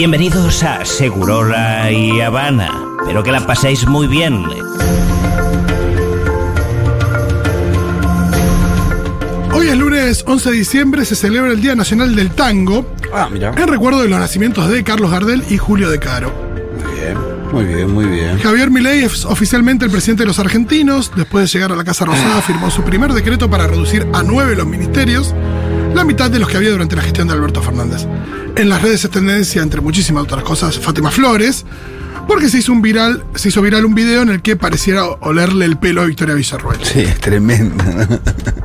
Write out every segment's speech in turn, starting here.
Bienvenidos a Segurola y Habana. Espero que la paséis muy bien. Hoy es lunes 11 de diciembre, se celebra el Día Nacional del Tango, Ah, mira. en recuerdo de los nacimientos de Carlos Gardel y Julio De Caro. Muy bien, muy bien, muy bien. Javier Milei es oficialmente el presidente de los argentinos. Después de llegar a la Casa Rosada, firmó su primer decreto para reducir a nueve los ministerios, la mitad de los que había durante la gestión de Alberto Fernández. En las redes es tendencia, entre muchísimas otras cosas, Fátima Flores, porque se hizo, un viral, se hizo viral un video en el que pareciera olerle el pelo a Victoria Villarruel. Sí, es tremendo.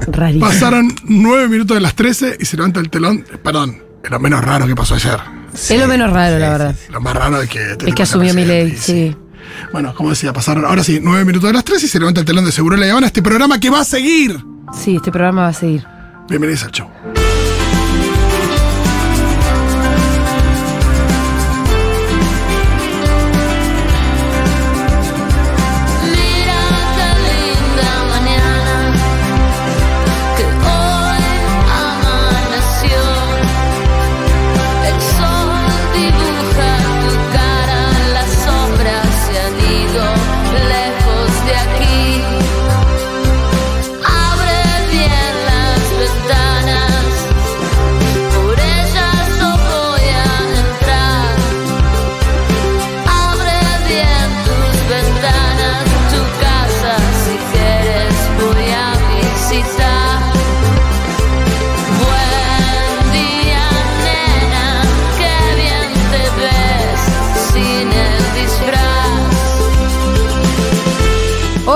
Rarísimo. Pasaron nueve minutos de las 13 y se levanta el telón. Perdón, es lo menos raro que pasó ayer. Es lo menos raro, la verdad. Lo más raro es que... Es que asumió mi ley, sí. Bueno, como decía, pasaron ahora sí, nueve minutos de las 13 y se levanta el telón de Seguro La Habana, este programa que va a seguir. Sí, este programa va a seguir. Bienvenidos al show.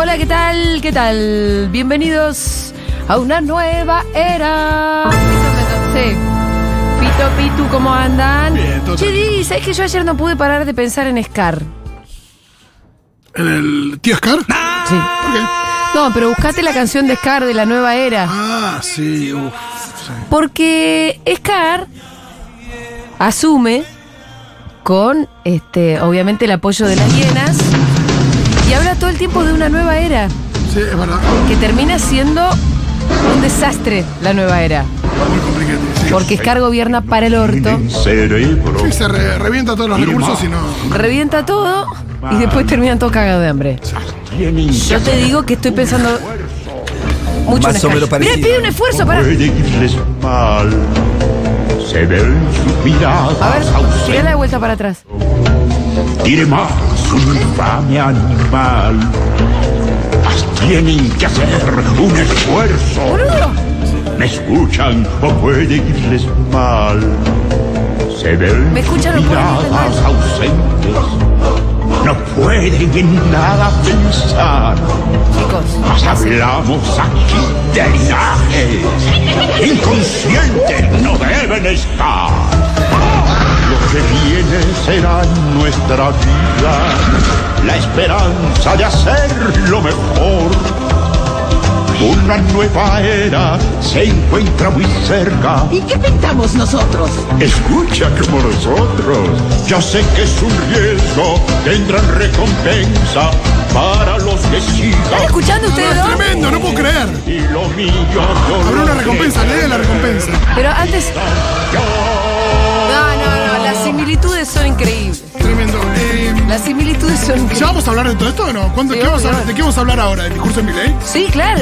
Hola, ¿qué tal? ¿Qué tal? Bienvenidos a una nueva era. Pito, me. Pito, Pitu, ¿cómo andan? Bien, todo Che, tranquilo. Di, ¿sabes que yo ayer no pude parar de pensar en Scar? ¿En el tío Scar? Sí. ¿Por qué? No, pero buscate la canción de Scar de la nueva era. Ah, sí, uff. sí. Porque Scar asume con, este, obviamente, el apoyo de las hienas y habla todo el tiempo de una nueva era Sí, es verdad. que termina siendo un desastre la nueva era. Muy complicado. Sí. Porque Scar gobierna para el orto, cerebro. Sí, se re- revienta todos los recursos y no. revienta todo y después terminan todos cagados de hambre. Yo te digo que estoy pensando mucho Más en o menos Scar. Mira, parecido. pide un esfuerzo para. Puede irles mal. Se ven sus miradas A ver, tirá ausentes. la vuelta para atrás. Tiene más un infame animal. Tienen que hacer un esfuerzo. ¿Me escuchan o puede irles mal? Se ven ¿Me escuchan o miradas mal? ausentes. No pueden en nada pensar. Chicos, Mas hablamos aquí de linaje. Inconscientes no deben estar. Que viene será nuestra vida. La esperanza de hacer lo mejor. Una nueva era se encuentra muy cerca. ¿Y qué pintamos nosotros? Escucha como nosotros. Yo sé que es un riesgo, tendrán recompensa para los que ¿están sigan. escuchando ustedes Es dos? tremendo, no puedo creer. Y lo mío yo Habrá lo una recompensa, lee la recompensa. Pero antes. Similitudes son increíbles. Tremendo. Eh, Las similitudes son ¿Ya increíbles. vamos a hablar de todo esto o no? ¿Cuándo- Sí, qué vamos a obvio. hablar- ¿De qué vamos a hablar ahora? ¿El discurso de Milei? Sí, claro.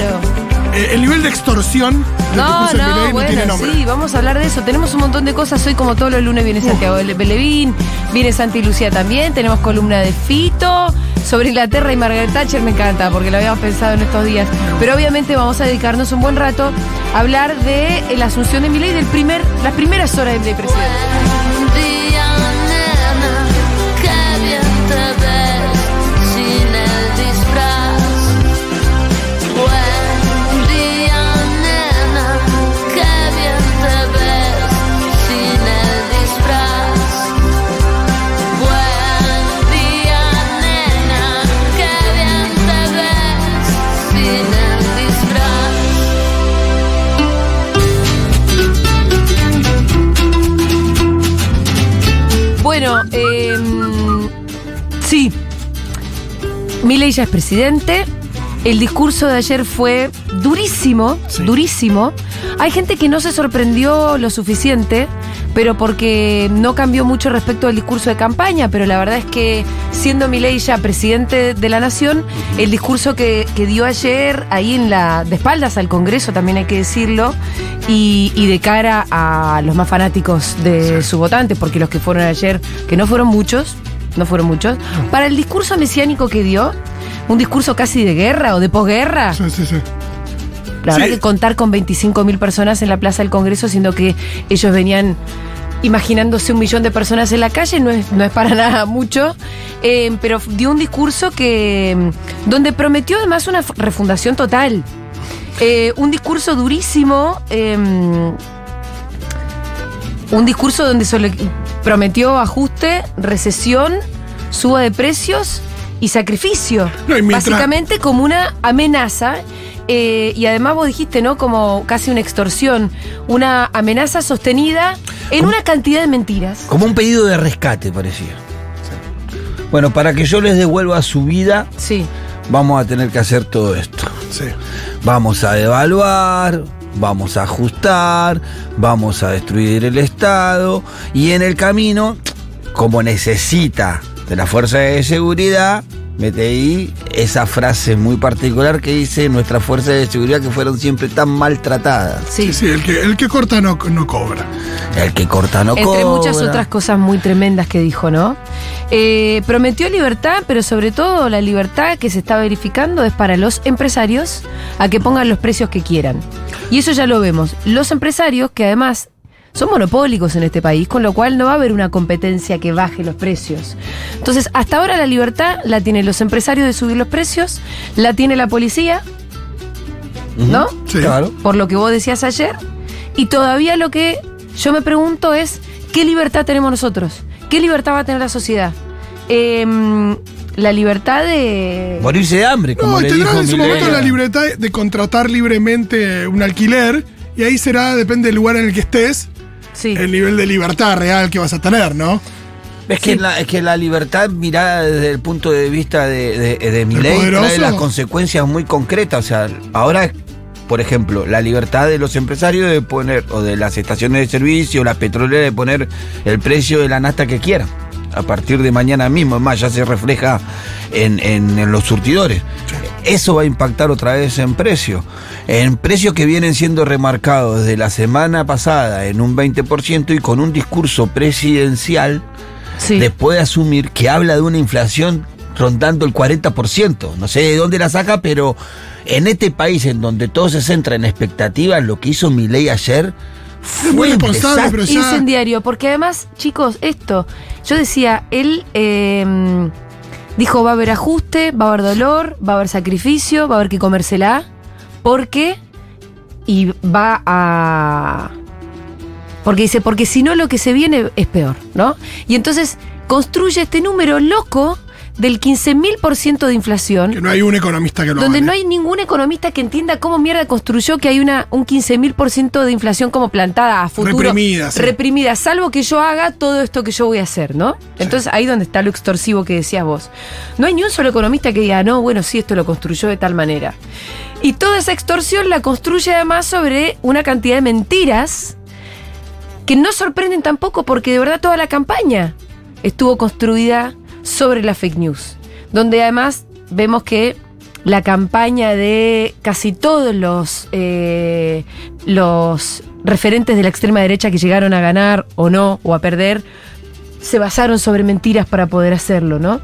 Eh, el nivel de extorsión del No, discurso de Milei no, no tiene bueno, nombre. sí, vamos a hablar de eso. Tenemos un montón de cosas. Hoy, como todos los lunes, viene Santiago Belevín, viene Santi Lucía también. Tenemos columna de Fito. Sobre Inglaterra y Margaret Thatcher me encanta, porque lo habíamos pensado en estos días. Pero obviamente vamos a dedicarnos un buen rato a hablar de eh, la asunción de Milei, del primer, las primeras horas de presidente. Milei ya es presidente. El discurso de ayer fue durísimo, Sí. durísimo. Hay gente que no se sorprendió lo suficiente, pero porque no cambió mucho respecto al discurso de campaña, pero la verdad es que siendo Milei ya presidente de la nación, el discurso que, que dio ayer ahí en la de espaldas al Congreso, también hay que decirlo, y, y de cara a los más fanáticos de su votante, porque los que fueron ayer, que no fueron muchos, no fueron muchos, para el discurso mesiánico que dio, un discurso casi de guerra o de posguerra, Sí, sí, sí. la Sí. verdad que contar con 25.000 personas en la Plaza del Congreso, siendo que ellos venían imaginándose un millón de personas en la calle, no es, no es para nada mucho, eh, pero dio un discurso que mm, donde prometió además una refundación total. Eh, un discurso durísimo, eh, un discurso donde solo prometió ajuste, recesión, suba de precios y sacrificio. No, y mientras- Básicamente como una amenaza. eh, y además vos dijiste, ¿no? Como casi una extorsión, una amenaza sostenida en una cantidad de mentiras. Como un pedido de rescate, parecía. Bueno, para que yo les devuelva su vida, Sí. vamos a tener que hacer todo esto. Sí. Vamos a devaluar, vamos a ajustar, vamos a destruir el Estado y en el camino, como necesita de la fuerza de seguridad, mete ahí esa frase muy particular que dice nuestras fuerzas de seguridad que fueron siempre tan maltratadas. Sí. Sí, sí, el que, el que corta no, no cobra. El que corta no Entre muchas cobra. otras cosas muy tremendas que dijo, ¿no? Eh, prometió libertad, pero sobre todo la libertad que se está verificando es para los empresarios a que pongan los precios que quieran. Y eso ya lo vemos. Los empresarios que además son monopólicos en este país, con lo cual no va a haber una competencia que baje los precios. Entonces, hasta ahora la libertad la tienen los empresarios de subir los precios, la tiene la policía, ¿no? Sí. Claro. por lo que vos decías ayer. Y todavía lo que yo me pregunto es, ¿qué libertad tenemos nosotros? ¿Qué libertad va a tener la sociedad? Em, la libertad de... Morirse de hambre, como No, le dijo en su momento la libertad de contratar libremente un alquiler y ahí será, depende del lugar en el que estés, Sí. el nivel de libertad real que vas a tener, ¿no? Es que, la, es que la libertad mirada desde el punto de vista de, de, de mi ley trae las consecuencias muy concretas. O sea, ahora, por ejemplo, la libertad de los empresarios de poner, o de las estaciones de servicio, las petroleras de poner el precio de la nafta que quieran. A partir de mañana mismo, es más, ya se refleja en, en- en los surtidores. Eso va a impactar otra vez en precio. En precios que vienen siendo remarcados desde la semana pasada en un 20% y con un discurso presidencial Sí. después de asumir que habla de una inflación rondando el 40%. No sé de dónde la saca, pero en este país en donde todo se centra en expectativas, lo que hizo Milei ayer fue muy responsable, pero ya- Incendiario, porque además, chicos, esto, yo decía, él em, dijo va a haber ajuste, va a haber dolor, va a haber sacrificio, va a haber que comérsela, porque y va a porque dice, porque si no lo que se viene es peor, ¿no? Y entonces construye este número loco del 15.000% de inflación Que no hay un economista que lo donde avale. no hay ningún economista que entienda cómo mierda construyó que hay una, un 15.000% de inflación como plantada a futuro. Reprimida, sí. Reprimida, salvo que yo haga todo esto que yo voy a hacer, ¿no? Entonces ahí donde está lo extorsivo que decías vos. No hay ni un solo economista que diga, no, bueno, sí, esto lo construyó de tal manera. Y toda esa extorsión la construye además sobre una cantidad de mentiras que no sorprenden tampoco porque de verdad toda la campaña estuvo construida sobre la fake news, donde además vemos que la campaña de casi todos los, eh, los referentes de la extrema derecha que llegaron a ganar o no, o a perder, se basaron sobre mentiras para poder hacerlo, ¿no?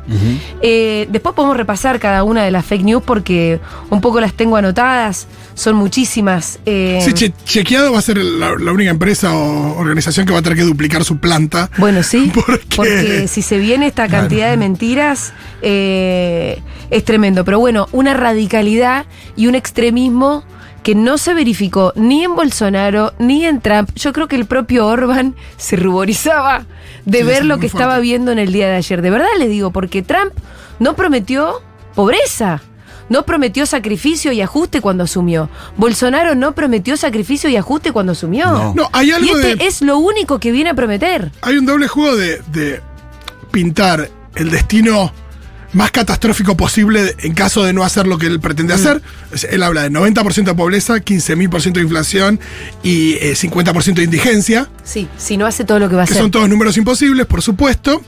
Eh, después podemos repasar cada una de las fake news porque un poco las tengo anotadas, son muchísimas. eh, Sí, che- chequeado va a ser la, la única empresa o organización que va a tener que duplicar su planta. Bueno, sí, ¿Por qué? porque si se viene esta cantidad de mentiras, eh, es tremendo. Pero bueno, una radicalidad y un extremismo que no se verificó ni en Bolsonaro ni en Trump. Yo creo que el propio Orban se ruborizaba de Sí, ver lo que estaba viendo en el día de ayer. De verdad le digo, porque Trump no prometió pobreza. No prometió sacrificio y ajuste cuando asumió. Bolsonaro no prometió sacrificio y ajuste cuando asumió. No. No, hay algo y este de. es lo único que viene a prometer. Hay un doble juego de, de pintar el destino más catastrófico posible en caso de no hacer lo que él pretende hacer. Es- Él habla de 90% de pobreza, 15.000% de inflación y eh, 50% de indigencia, Sí, si no hace todo lo que va a que hacer. son todos números imposibles, por supuesto.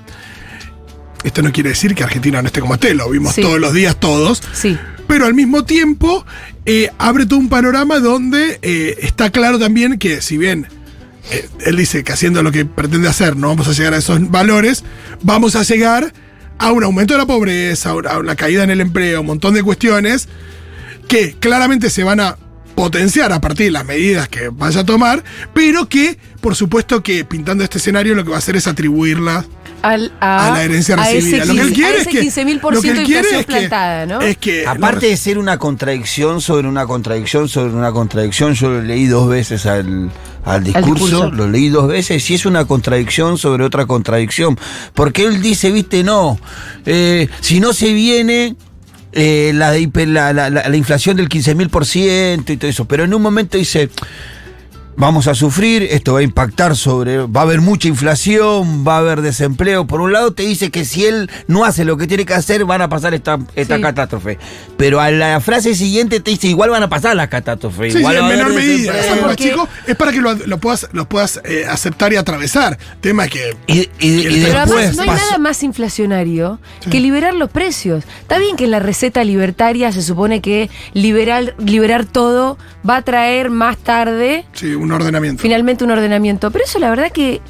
Esto no quiere decir que Argentina no esté como esté, lo vimos Sí. todos los días todos. Sí. Pero al mismo tiempo eh, abre todo un panorama donde eh, está claro también que si bien eh, él dice que haciendo lo que pretende hacer no vamos a llegar a esos valores, vamos a llegar a un aumento de la pobreza, a una, caída en el empleo, un montón de cuestiones que claramente se van a potenciar a partir de las medidas que vaya a tomar, pero que por supuesto que pintando este escenario lo que va a hacer es atribuirlas Al- a, a la herencia a recibida. ese lo que él 15, quiere a es ese que 15.000% lo que él de quiere inflación es que- plantada, ¿no? es que Aparte de ser una contradicción sobre una contradicción sobre una contradicción, yo lo leí dos veces al, al discurso, discurso. lo leí dos veces y es una contradicción sobre otra contradicción. Porque él dice, viste, no, eh, si no se viene eh, la, la- la- la inflación del 15.000% y todo eso, pero en un momento dice... Vamos a sufrir, esto va a impactar sobre, va a haber mucha inflación, va a haber desempleo. Por un lado te dice que si él no hace lo que tiene que hacer, van a pasar esta, esta Sí. catástrofe. Pero a la frase siguiente te dice, igual van a pasar las catástrofes. Sí, sí, igual en menor medida. desempleo". Eso es más Porque- chico, es para que lo, lo puedas, lo puedas eh, aceptar y atravesar. Tema que. Y, y- y Pero además no hay nada más inflacionario que liberar los precios. Está bien que en la receta libertaria se supone que liberar, liberar todo va a traer más tarde Sí, un ordenamiento. finalmente un ordenamiento. Pero eso la verdad que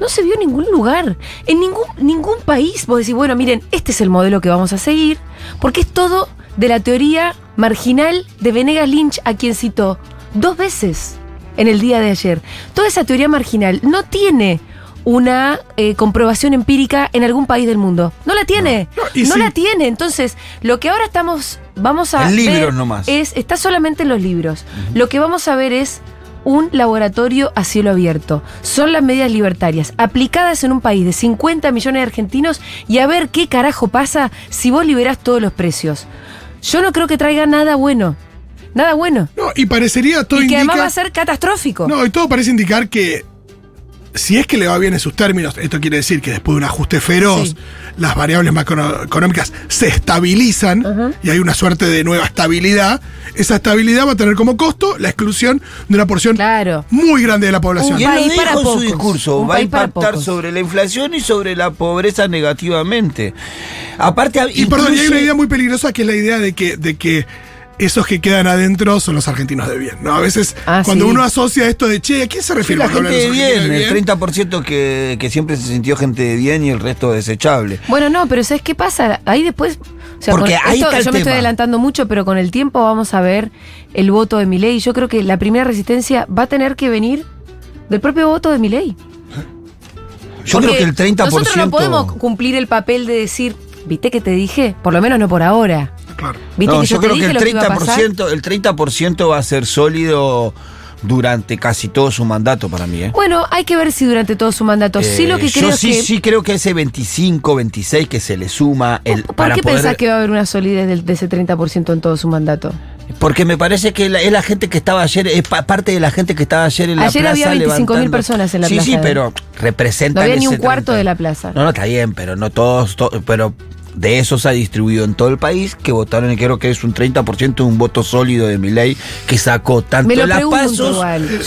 no se vio en ningún lugar. En ningún, ningún país vos decís, bueno, miren, este es el modelo que vamos a seguir, porque es todo de la teoría marginal de Venegas Lynch, a quien citó dos veces en el día de ayer. Toda esa teoría marginal no tiene una eh, comprobación empírica en algún país del mundo. No la tiene. No, No, y sí. la tiene. Entonces, lo que ahora estamos, vamos a En libros ver nomás. es, está solamente en los libros. Lo que vamos a ver es un laboratorio a cielo abierto. Son las medidas libertarias aplicadas en un país de 50 millones de argentinos y a ver qué carajo pasa si vos liberás todos los precios. Yo no creo que traiga nada bueno. Nada bueno. No, y parecería todo y que indica. además va a ser catastrófico. No, y todo parece indicar que si es que le va bien en sus términos, esto quiere decir que después de un ajuste feroz, Sí. Las variables macroeconómicas se estabilizan y hay una suerte de nueva estabilidad. Esa estabilidad va a tener como costo la exclusión de una porción Claro. muy grande de la población. Y él lo dijo en su pocos. discurso, Un va a impactar sobre la inflación y sobre la pobreza negativamente. Aparte, Y perdón, y hay incluye- una idea muy peligrosa que es la idea de que, de que esos que quedan adentro son los argentinos de bien. ¿no? A veces, Ah, cuando sí. uno asocia esto de che, ¿a quién se Sí, refiere la cuando gente de bien, el 30% que, que siempre se sintió gente de bien y el resto desechable. Bueno, no, pero ¿sabes qué pasa? Ahí después. O sea, Porque con ahí esto está el yo me estoy adelantando mucho, pero con el tiempo vamos a ver el voto de Milei. Yo creo que la primera resistencia va a tener que venir del propio voto de Milei. Yo creo que el 30%. Nosotros no podemos cumplir el papel de decir, ¿viste que te dije? Por lo menos no por ahora. Claro. ¿Viste No, que yo, creo que el lo que? 30%, el 30% va a ser sólido durante casi todo su mandato para mí. ¿eh? Bueno, hay que ver si durante todo su mandato. sí, lo que Eh, creo yo es sí, que. sí creo que ese 25, 26 que se le suma el, ¿Por para qué poder- pensás que va a haber una solidez del- de, ese 30% en todo su mandato? Porque me parece que la- es la gente que estaba ayer, es pa- parte de la gente que estaba ayer en la Ayer plaza. había 25.000 levantando- personas en la sí, plaza Sí, de- pero representan No había ni un cuarto 30. de la plaza. No, no, está bien, pero no todos, to- pero de esos se ha distribuido en todo el país que votaron y creo que es un 30% de un voto sólido de mi ley que sacó tanto las pasos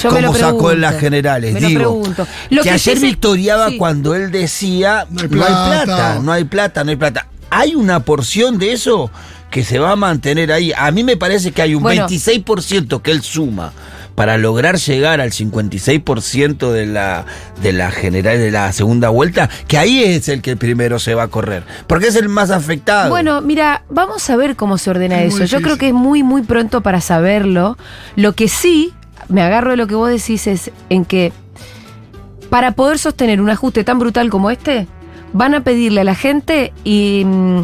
como sacó en las generales. Me lo Digo, pregunto. Lo que, que ayer victoriaba sí. cuando él decía No hay no hay plata". plata, no hay plata, no hay plata. Hay una porción de eso que se va a mantener ahí. A mí me parece que hay un Bueno. 26% que él suma para lograr llegar al 56% de la de la general de la segunda vuelta, que ahí es el que primero se va a correr, porque es el más afectado. Bueno, mira, vamos a ver cómo se ordena Es eso. Yo creo que es muy, muy pronto para saberlo. Lo que sí, me agarro de lo que vos decís, es en que para poder sostener un ajuste tan brutal como este, van a pedirle a la gente y... mm,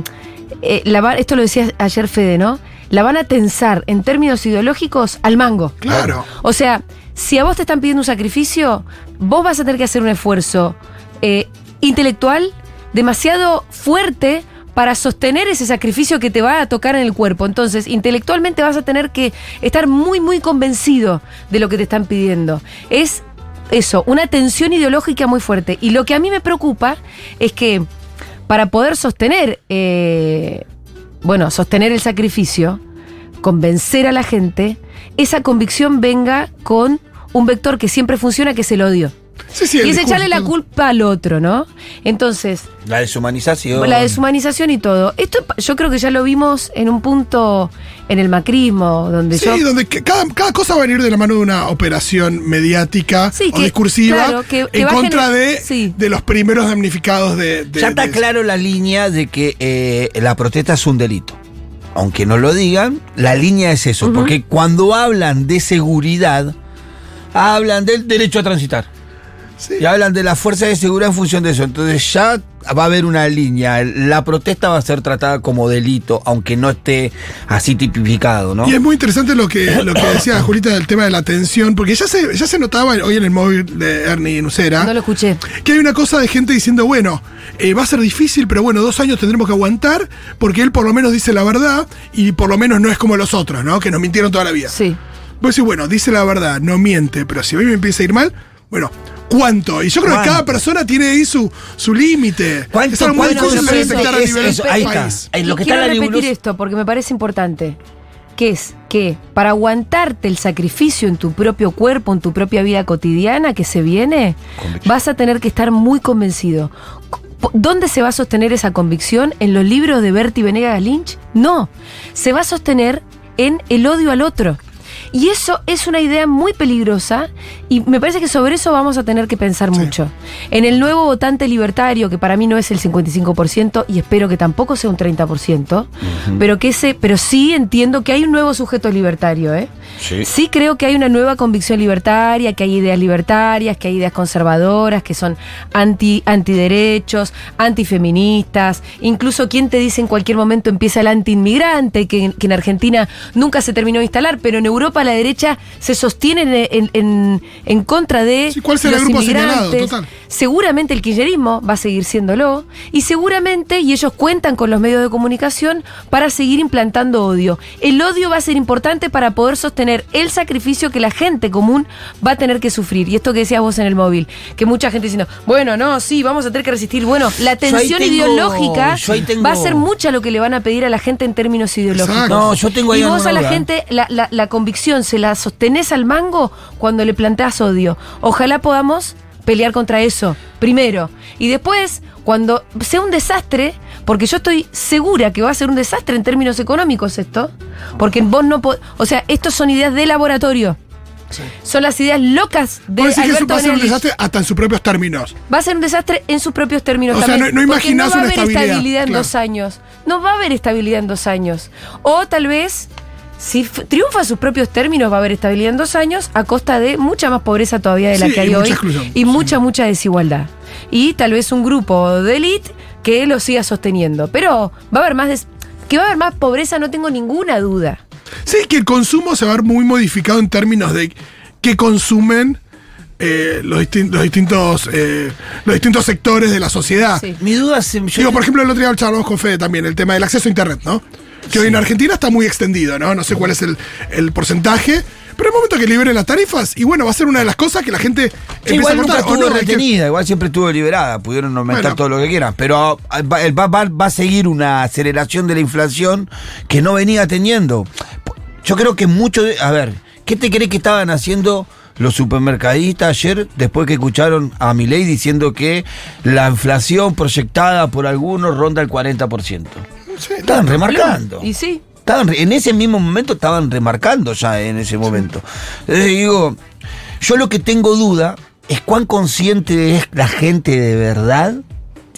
eh, la esto lo decía ayer Fede, ¿no? La van a tensar en términos ideológicos al mango. Claro. O sea, si a vos te están pidiendo un sacrificio, vos vas a tener que hacer un esfuerzo eh, intelectual demasiado fuerte para sostener ese sacrificio que te va a tocar en el cuerpo. Entonces, intelectualmente vas a tener que estar muy, muy convencido de lo que te están pidiendo. Es eso, una tensión ideológica muy fuerte. Y lo que a mí me preocupa es que para poder sostener, eh, bueno, sostener el sacrificio, convencer a la gente, esa convicción venga con un vector que siempre funciona, que es el odio. Sí, sí, el y es discurso, echarle la culpa al otro, ¿no? Entonces, La deshumanización. la deshumanización y todo. Esto yo creo que ya lo vimos en un punto en el macrismo, donde Sí, yo. donde que cada, cada cosa va a venir de la mano de una operación mediática Sí, o que- discursiva claro, que- que en contra de, sí. de los primeros damnificados de. de- ya está de- claro la línea de que eh, la protesta es un delito. Aunque no lo digan, la línea es eso. Porque cuando hablan de seguridad, hablan del derecho a transitar. Sí. Y hablan de la fuerza de seguridad en función de eso. Entonces ya va a haber una línea. La protesta va a ser tratada como delito, aunque no esté así tipificado, ¿no? Y es muy interesante lo que, lo que decía Julita del tema de la tensión, porque ya se, ya se notaba hoy en el móvil de Ernie Nucera. No lo escuché. Que hay una cosa de gente diciendo, bueno, eh, va a ser difícil, pero bueno, dos años tendremos que aguantar, porque él por lo menos dice la verdad y por lo menos no es como los otros, ¿no? Que nos mintieron toda la vida. Sí. Vos decís, bueno, dice la verdad, no miente, pero si a mí me empieza a ir mal, bueno, ¿cuánto? Y yo creo que cada persona tiene ahí su, su límite. ¿Cuánto- Es algo muy cuánto difícil de es- detectar a es- nivel eso, ahí está. país. Eh, lo que quiero está en la repetir esto porque me parece importante. Que es que para aguantarte el sacrificio en tu propio cuerpo, en tu propia vida cotidiana que se viene, vas a tener que estar muy convencido. ¿Dónde se va a sostener esa convicción? ¿En los libros de Bertie Venegas Lynch? No. Se va a sostener en el odio al otro. Y eso es una idea muy peligrosa y me parece que sobre eso vamos a tener que pensar mucho. En el nuevo votante libertario, que para mí no es el 55% y espero que tampoco sea un 30%, pero que ese, pero sí entiendo que hay un nuevo sujeto libertario, ¿eh? Sí. creo que hay una nueva convicción libertaria, que hay ideas libertarias, que hay ideas conservadoras, que son anti antiderechos, antifeministas, incluso quien te dice en cualquier momento empieza el antiinmigrante, que, que en Argentina nunca se terminó de instalar, pero en Europa la derecha se sostiene en, en- en- en contra de Sí, ¿cuál será el los grupo señalado? inmigrantes. Total. Seguramente el kirchnerismo va a seguir siéndolo y seguramente, y ellos cuentan con los medios de comunicación para seguir implantando odio. El odio va a ser importante para poder sostener el sacrificio que la gente común va a tener que sufrir. Y esto que decías vos en el móvil, que mucha gente diciendo, bueno, no, sí, vamos a tener que resistir. Bueno, la tensión tengo- ideológica tengo- va a ser mucha lo que le van a pedir a la gente en términos ideológicos. Exacto. No, yo tengo ahí y vos a la duda. gente la, la- la convicción se la sostenés al mango cuando le planteas odio. Ojalá podamos pelear contra eso, primero. Y después, cuando sea un desastre, porque yo estoy segura que va a ser un desastre en términos económicos esto, porque vos no po- O sea, estos son ideas de laboratorio. Son las ideas locas de decís que eso va a ser un desastre hasta en sus propios términos. Va a ser un desastre en sus propios términos O sea, también. no- no imaginás no va a una haber estabilidad, estabilidad en claro. dos años. No va a haber estabilidad en dos años. O tal vez, si triunfa sus propios términos, va a haber estabilidad en dos años a costa de mucha más pobreza todavía de la Sí, que hay hoy. exclusión. Y mucha, mucha desigualdad. Y tal vez un grupo de élite que lo siga sosteniendo. Pero va a haber más des- que va a haber más pobreza, no tengo ninguna duda. Sí, que el consumo se va a ver muy modificado en términos de qué consumen eh, los, distin- los distintos eh, los distintos sectores de la sociedad. Sí. Mi duda se. yo- Digo, por ejemplo, el otro día charlamos con Fede también, el tema del acceso a Internet, ¿no? Que hoy en Argentina está muy extendido, ¿no? No sé cuál es el, el porcentaje, pero el momento que liberen las tarifas, y bueno, va a ser una de las cosas que la gente Sí, empieza igual a nunca estuvo no, hay que- retenida, igual siempre estuvo liberada, pudieron aumentar Bueno. todo lo que quieran, pero ah, va, va- va- va a seguir una aceleración de la inflación que no venía teniendo. Yo creo que mucho de, a ver, ¿qué te crees que estaban haciendo los supermercadistas ayer después que escucharon a Milei diciendo que la inflación proyectada por algunos ronda el 40%? Sí, Estaban remarcando. Y sí. Estaban, en ese mismo momento estaban remarcando ya en ese momento. Entonces digo, yo lo que tengo duda es cuán consciente es la gente de verdad,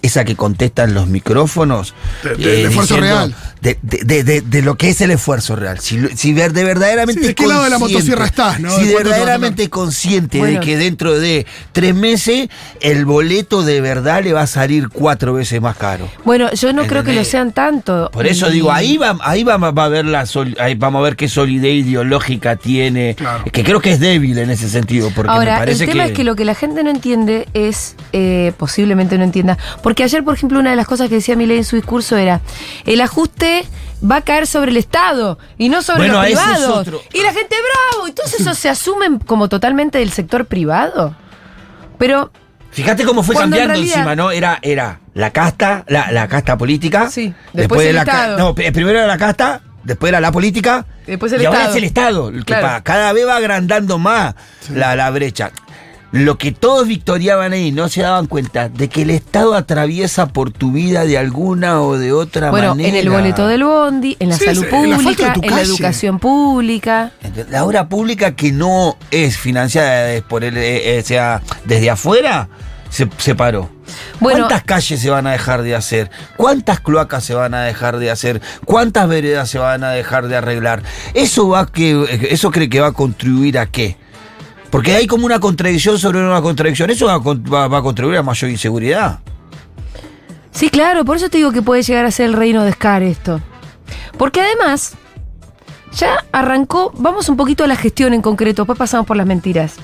esa que contesta en los micrófonos. eh, De- de- de esfuerzo real. De, de- de- de- de lo que es el esfuerzo real. Si, si ver- de verdaderamente Sí, ¿de qué lado de la consciente- motosierra estás, no? Si ¿De de cuánto te vas a verdaderamente consciente Bueno. de que dentro de tres meses el boleto de verdad le va a salir cuatro veces más caro. Bueno, yo no creo que lo sean tanto. Por eso Y- digo, ahí va, ahí va, va a ver la sol- ahí vamos a ver qué solidez ideológica tiene, Claro. que creo que es débil en ese sentido, porque me Ahora, el tema que, es que lo que la gente no entiende es, eh, posiblemente no entienda, porque ayer, por ejemplo, una de las cosas que decía Milei en su discurso era, el ajuste va a caer sobre el Estado y no sobre Bueno, los es privados. Y la gente, bravo, entonces eso se asumen como totalmente del sector privado. Pero Fíjate cómo fue en cambiando realidad- encima, ¿no? Era, era la casta, la, la casta política. Sí, después de el la Estado. No, primero era la casta, después era la política. Después el y ahora es el Estado. el que Claro. cada vez va agrandando más la, la brecha. Lo que todos victoriaban ahí no se daban cuenta de que el Estado atraviesa por tu vida de alguna o de otra Bueno, manera. en el boleto del bondi, en la Sí, salud en la pública, en la educación pública. La obra pública que no es financiada por el, eh, eh, sea, desde afuera se, se paró. Bueno- ¿Cuántas calles se van a dejar de hacer? ¿Cuántas cloacas se van a dejar de hacer? ¿Cuántas veredas se van a dejar de arreglar? ¿Eso, va que, eso cree que va a contribuir a qué? Porque hay como una contradicción sobre una contradicción. Eso va a, contribuir a mayor inseguridad. Sí, claro, por eso te digo que puede llegar a ser el reino de Scar esto. Porque además, ya arrancó, vamos un poquito a la gestión en concreto, después pasamos por las mentiras.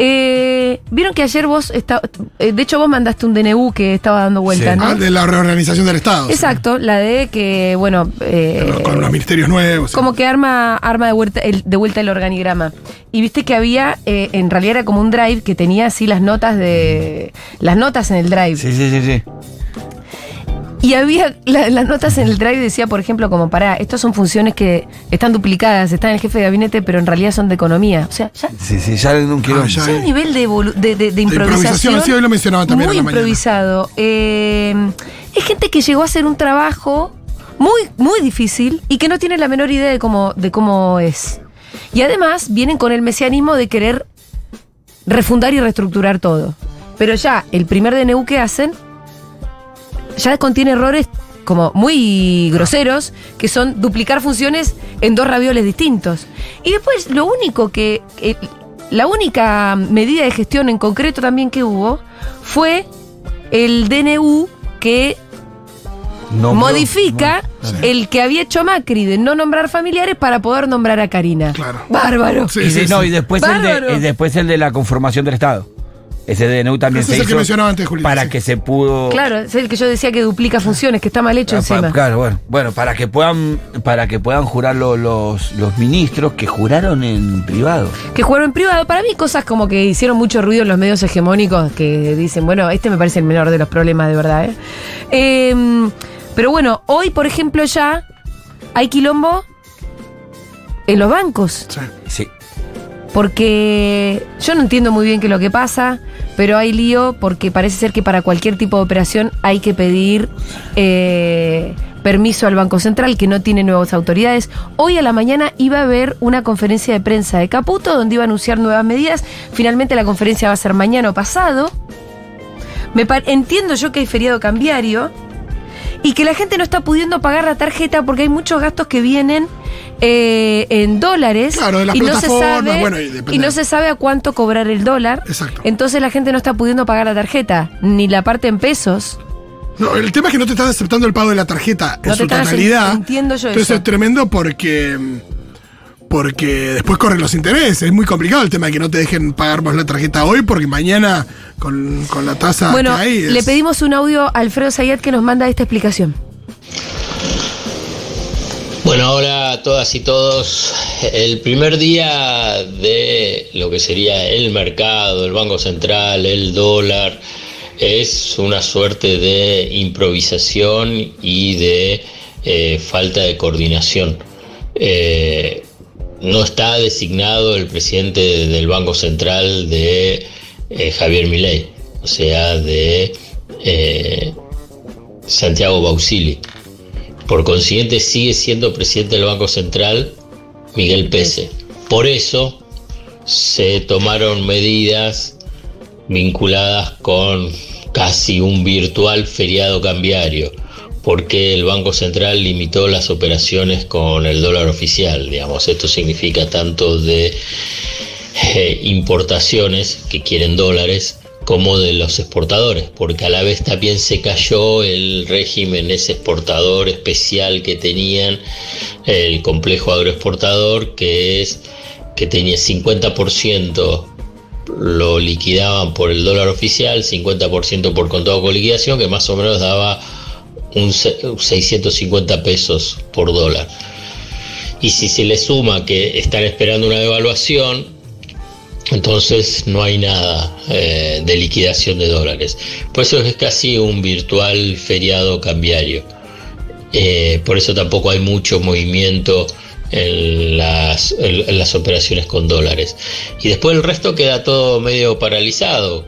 Eh, Vieron que ayer vos, está- eh, de hecho vos mandaste un DNU que estaba dando vuelta, Sí. ¿no? Ah, de la reorganización del Estado. sí. Exacto, la de que, bueno, eh, Con los- ministerios nuevos. sí. como que arma, arma de, vuelta el, de vuelta el organigrama. Y viste que había, eh, en realidad era como un drive que tenía así las notas de. las notas en el drive. Sí, sí, sí, sí. Y había la- las notas en el drive decía, por ejemplo, como para, estas son funciones que están duplicadas, están en el jefe de gabinete, pero en realidad son de economía. O sea, ya, Sí, sí, ya no quiero. Ah, ya. ya un nivel de, evolu- de, de- de improvisación. improvisación, sí, hoy lo mencionaban también Muy la mañana. improvisado. Eh, es gente que llegó a hacer un trabajo muy, muy difícil y que no tiene la menor idea de cómo, de cómo es. Y además vienen con el mesianismo de querer refundar y reestructurar todo. Pero ya, el primer DNU que hacen ya contiene errores como muy groseros, que son duplicar funciones en dos ravioles distintos. Y después lo único que, que- la única medida de gestión en concreto también que hubo fue el DNU que Nombró. modifica el que había hecho Macri de no nombrar familiares para poder nombrar a Karina. Claro. Bárbaro. Sí, Y, de- sí, no, sí. y después el, de, Bárbaro. y después el de la conformación del Estado. Ese DNU también Ese se es el que hizo mencionaba antes, Julito, para sí. que se pudo Claro, es el que yo decía que duplica funciones, que está mal hecho Ah, pa- encima. Claro, bueno, bueno, para que puedan, para que puedan jurar lo- los, los ministros que juraron en privado. que jugaron en privado. Para mí, cosas como que hicieron mucho ruido en los medios hegemónicos que dicen, bueno, este me parece el menor de los problemas, de verdad. ¿eh? Eh, pero bueno, hoy, por ejemplo, ya hay quilombo en los bancos. Sí. Sí. Porque yo no entiendo muy bien qué es lo que pasa, pero hay lío porque parece ser que para cualquier tipo de operación hay que pedir eh, permiso al Banco Central, que no tiene nuevas autoridades. Hoy a la mañana iba a haber una conferencia de prensa de Caputo donde iba a anunciar nuevas medidas. Finalmente la conferencia va a ser mañana o pasado. Me entiendo yo que hay feriado cambiario y que la gente no está pudiendo pagar la tarjeta porque hay muchos gastos que vienen eh, en dólares Claro, de las y, no se sabe, bueno, y no se sabe a cuánto cobrar el dólar. Exacto. Entonces la gente no está pudiendo pagar la tarjeta, ni la parte en pesos. No, el tema es que no te están aceptando el pago de la tarjeta en No te su totalidad. entiendo yo Entonces eso. es tremendo porque. Porque después corren los intereses. Es muy complicado el tema de que no te dejen pagar vos la tarjeta hoy, porque mañana con, con la tasa bueno, que hay. es- le pedimos un audio a Alfredo Zayat que nos manda esta explicación. Bueno, hola a todas y todos. El primer día de lo que sería el mercado, el Banco Central, el dólar, es una suerte de improvisación y de eh, falta de coordinación. Eh, no está designado el presidente del Banco Central de eh, Javier Milei, o sea, de eh, Santiago Bausili. Por consiguiente, sigue siendo presidente del Banco Central Miguel Pese. Por eso se tomaron medidas vinculadas con casi un virtual feriado cambiario, porque el Banco Central limitó las operaciones con el dólar oficial. Digamos, esto significa tanto de eh, importaciones que quieren dólares como de los exportadores, porque a la vez también se cayó el régimen ese exportador especial que tenían el complejo agroexportador, que es que tenía 50% lo liquidaban por el dólar oficial, 50% por contado con liquidación, que más o menos daba un se- 650 pesos por dólar. Y si se le suma que están esperando una devaluación, Entonces no hay nada eh, de liquidación de dólares. Por eso es casi un virtual feriado cambiario. Eh, por eso tampoco hay mucho movimiento en las, en- en las operaciones con dólares. Y después el resto queda todo medio paralizado,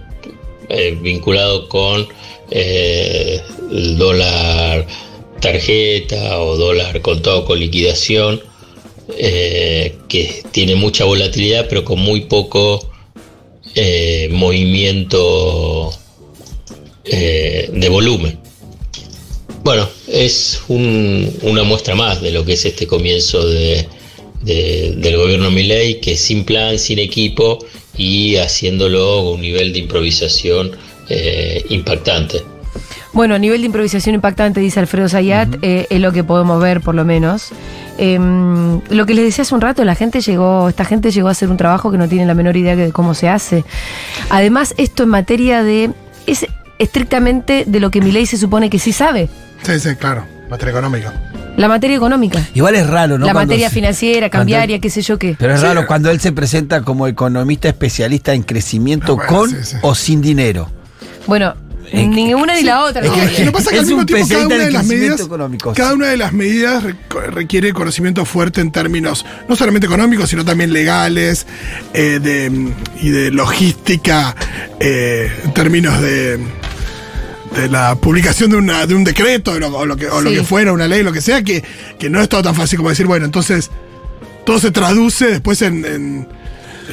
eh, vinculado con eh, el dólar tarjeta o dólar contado con liquidación, eh, que tiene mucha volatilidad pero con muy poco eh, movimiento de volumen. Bueno, es un- una muestra más de lo que es este comienzo de, de- del gobierno Milei, que sin plan, sin equipo y haciéndolo un nivel de improvisación eh, impactante. Bueno, a nivel de improvisación impactante, dice Alfredo Zayat, eh, es lo que podemos ver por lo menos. Em, lo que les decía hace un rato, la gente llegó, esta gente llegó a hacer un trabajo que no tiene la menor idea de cómo se hace. Además, esto en materia de. es estrictamente de lo que mi ley se supone que sí sabe. Sí, sí, claro. Materia económica. La materia económica. Igual es raro, ¿no? la Cuando materia se- financiera, cambiaria, qué sé yo qué. Pero es Sí. raro cuando él se presenta como economista especialista en crecimiento Ah, bueno, con sí, sí. o sin dinero. Bueno, Es ni que- una ni la otra. es que- sabía. Lo que pasa es que Es al mismo un tiempo cada una de las medidas, cada una de las medidas requiere conocimiento fuerte en términos no solamente económicos, sino también legales eh, de, y de logística, eh, en términos de, de la publicación de, una, de un decreto de lo- o, lo que, o lo que fuera, una ley, lo que sea, que, que no es todo tan fácil como decir, bueno, entonces todo se traduce después en... en-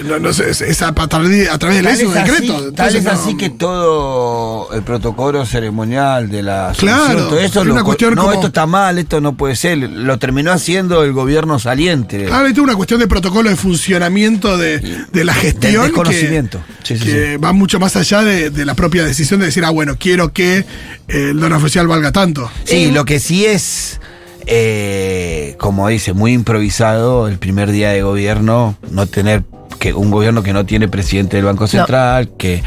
no, no sé, es- es a, a través de- a través de Tal leyes o es decretos. tal Entonces, es no- así que todo el protocolo ceremonial de la Claro, todo eso es lo una cuestión no como- esto está mal esto no puede ser lo terminó haciendo el gobierno saliente Claro, hay toda una cuestión de protocolo de funcionamiento de, de la gestión. Del que- desconocimiento. Sí, sí, que va mucho más allá de, de la propia decisión de decir, ah, bueno, quiero que eh, el dólar oficial valga tanto. sí lo que sí es eh, como dice muy improvisado el primer día de gobierno no tener que un gobierno que no tiene presidente del Banco Central que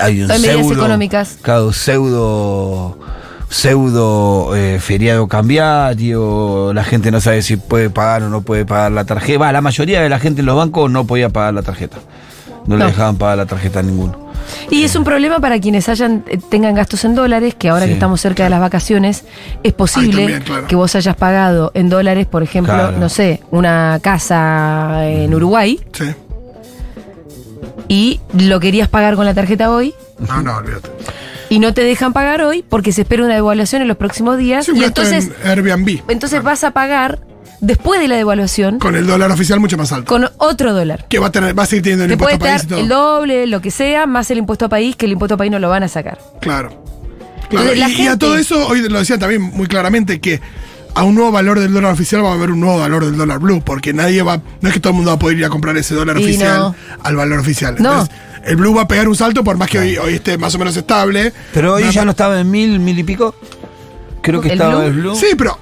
hay un Hay medidas pseudo económicas. claro, pseudo pseudo eh, feriado cambiario, la gente no sabe si puede pagar o no puede pagar la tarjeta. Va, la mayoría de la gente en los bancos no podía pagar la tarjeta. No, No. le dejaban pagar la tarjeta a ninguno. Y es un problema para quienes hayan eh, tengan gastos en dólares, que ahora Sí. que estamos cerca de las vacaciones, es posible también, claro. que vos hayas pagado en dólares, por ejemplo, Claro. no sé, una casa en Uruguay Sí. Y lo querías pagar con la tarjeta hoy No, no, olvídate. y no te dejan pagar hoy porque se espera una devaluación en los próximos días Sí, y entonces en Airbnb. entonces vas a pagar después de la devaluación Con el dólar oficial mucho más alto. con otro dólar. Que va a, tener, va a seguir teniendo el Te impuesto a país y el todo. doble, lo que sea, más el impuesto a país, que el impuesto a país no lo van a sacar. Claro. Y, y a todo eso, hoy lo decían también muy claramente que a un nuevo valor del dólar oficial va a haber un nuevo valor del dólar blue, porque nadie va, no es que todo el mundo va a poder ir a comprar ese dólar Y oficial no. al valor oficial. No. Entonces, el blue va a pegar un salto por más que hoy, hoy esté más o menos estable. Pero hoy a- ya no estaba en mil, mil y pico. Creo que ¿El estaba blue? el blue. Sí, pero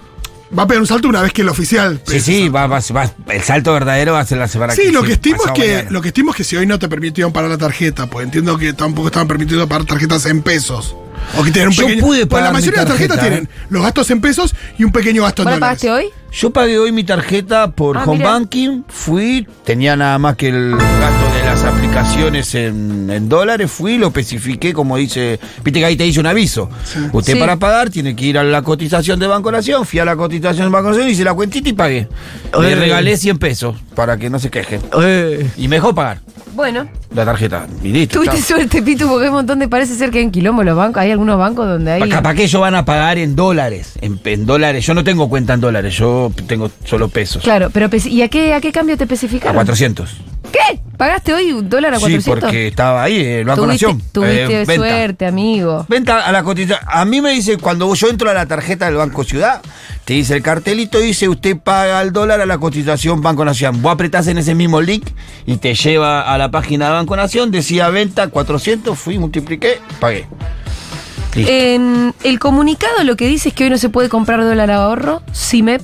va a pegar un salto una vez que el oficial. Sí, sí, va, va- va- el salto verdadero va a ser la semana Sí, que lo que estimo es que mañana. lo que estimo es que si hoy no te permitieron pagar la tarjeta, pues entiendo que tampoco estaban permitiendo pagar tarjetas en pesos. O que tienen un Yo pequeño. pude pues la pagar mi mayoría de las tarjetas tarjeta, tienen los gastos en pesos y un pequeño gasto en ¿Vos la dólares. pagaste hoy? Yo pagué hoy mi tarjeta por Ah, home mira. banking, fui, tenía nada más que el gasto de las aplicaciones en, en dólares, fui, lo especifiqué como dice, viste que ahí te dice un aviso. Usted Sí. para pagar tiene que ir a la cotización de Banco Nación, fui a la cotización de Banco Nación, hice la cuentita y pagué. Le Eh. regalé 100 pesos para que no se quejen. Y me dejó pagar Bueno, la tarjeta. Y listo. tuviste chao. suerte, Pitu, porque hay un montón de parece ser que hay en quilombo los bancos. Hay algunos bancos donde hay. Pa- Capaz que ellos van a pagar en dólares. En, en dólares. Yo no tengo cuenta en dólares, yo tengo solo pesos. Claro, pero pe- ¿y a qué, a qué cambio te especificaron? A 400. ¿Qué? ¿Pagaste hoy un dólar a Sí, 400? porque estaba ahí, el Banco tuviste, Nación. tuviste Eh, suerte, amigo. Venta a la cotización. A mí me dice, cuando yo entro a la tarjeta del Banco Ciudad, te dice el cartelito, dice usted paga el dólar a la cotización Banco Nación. Vos apretás en ese mismo link y te lleva a la página de Banco Nación, decía venta 400, fui, multipliqué, pagué. En el comunicado lo que dice es que hoy no se puede comprar dólar ahorro, CIMEP.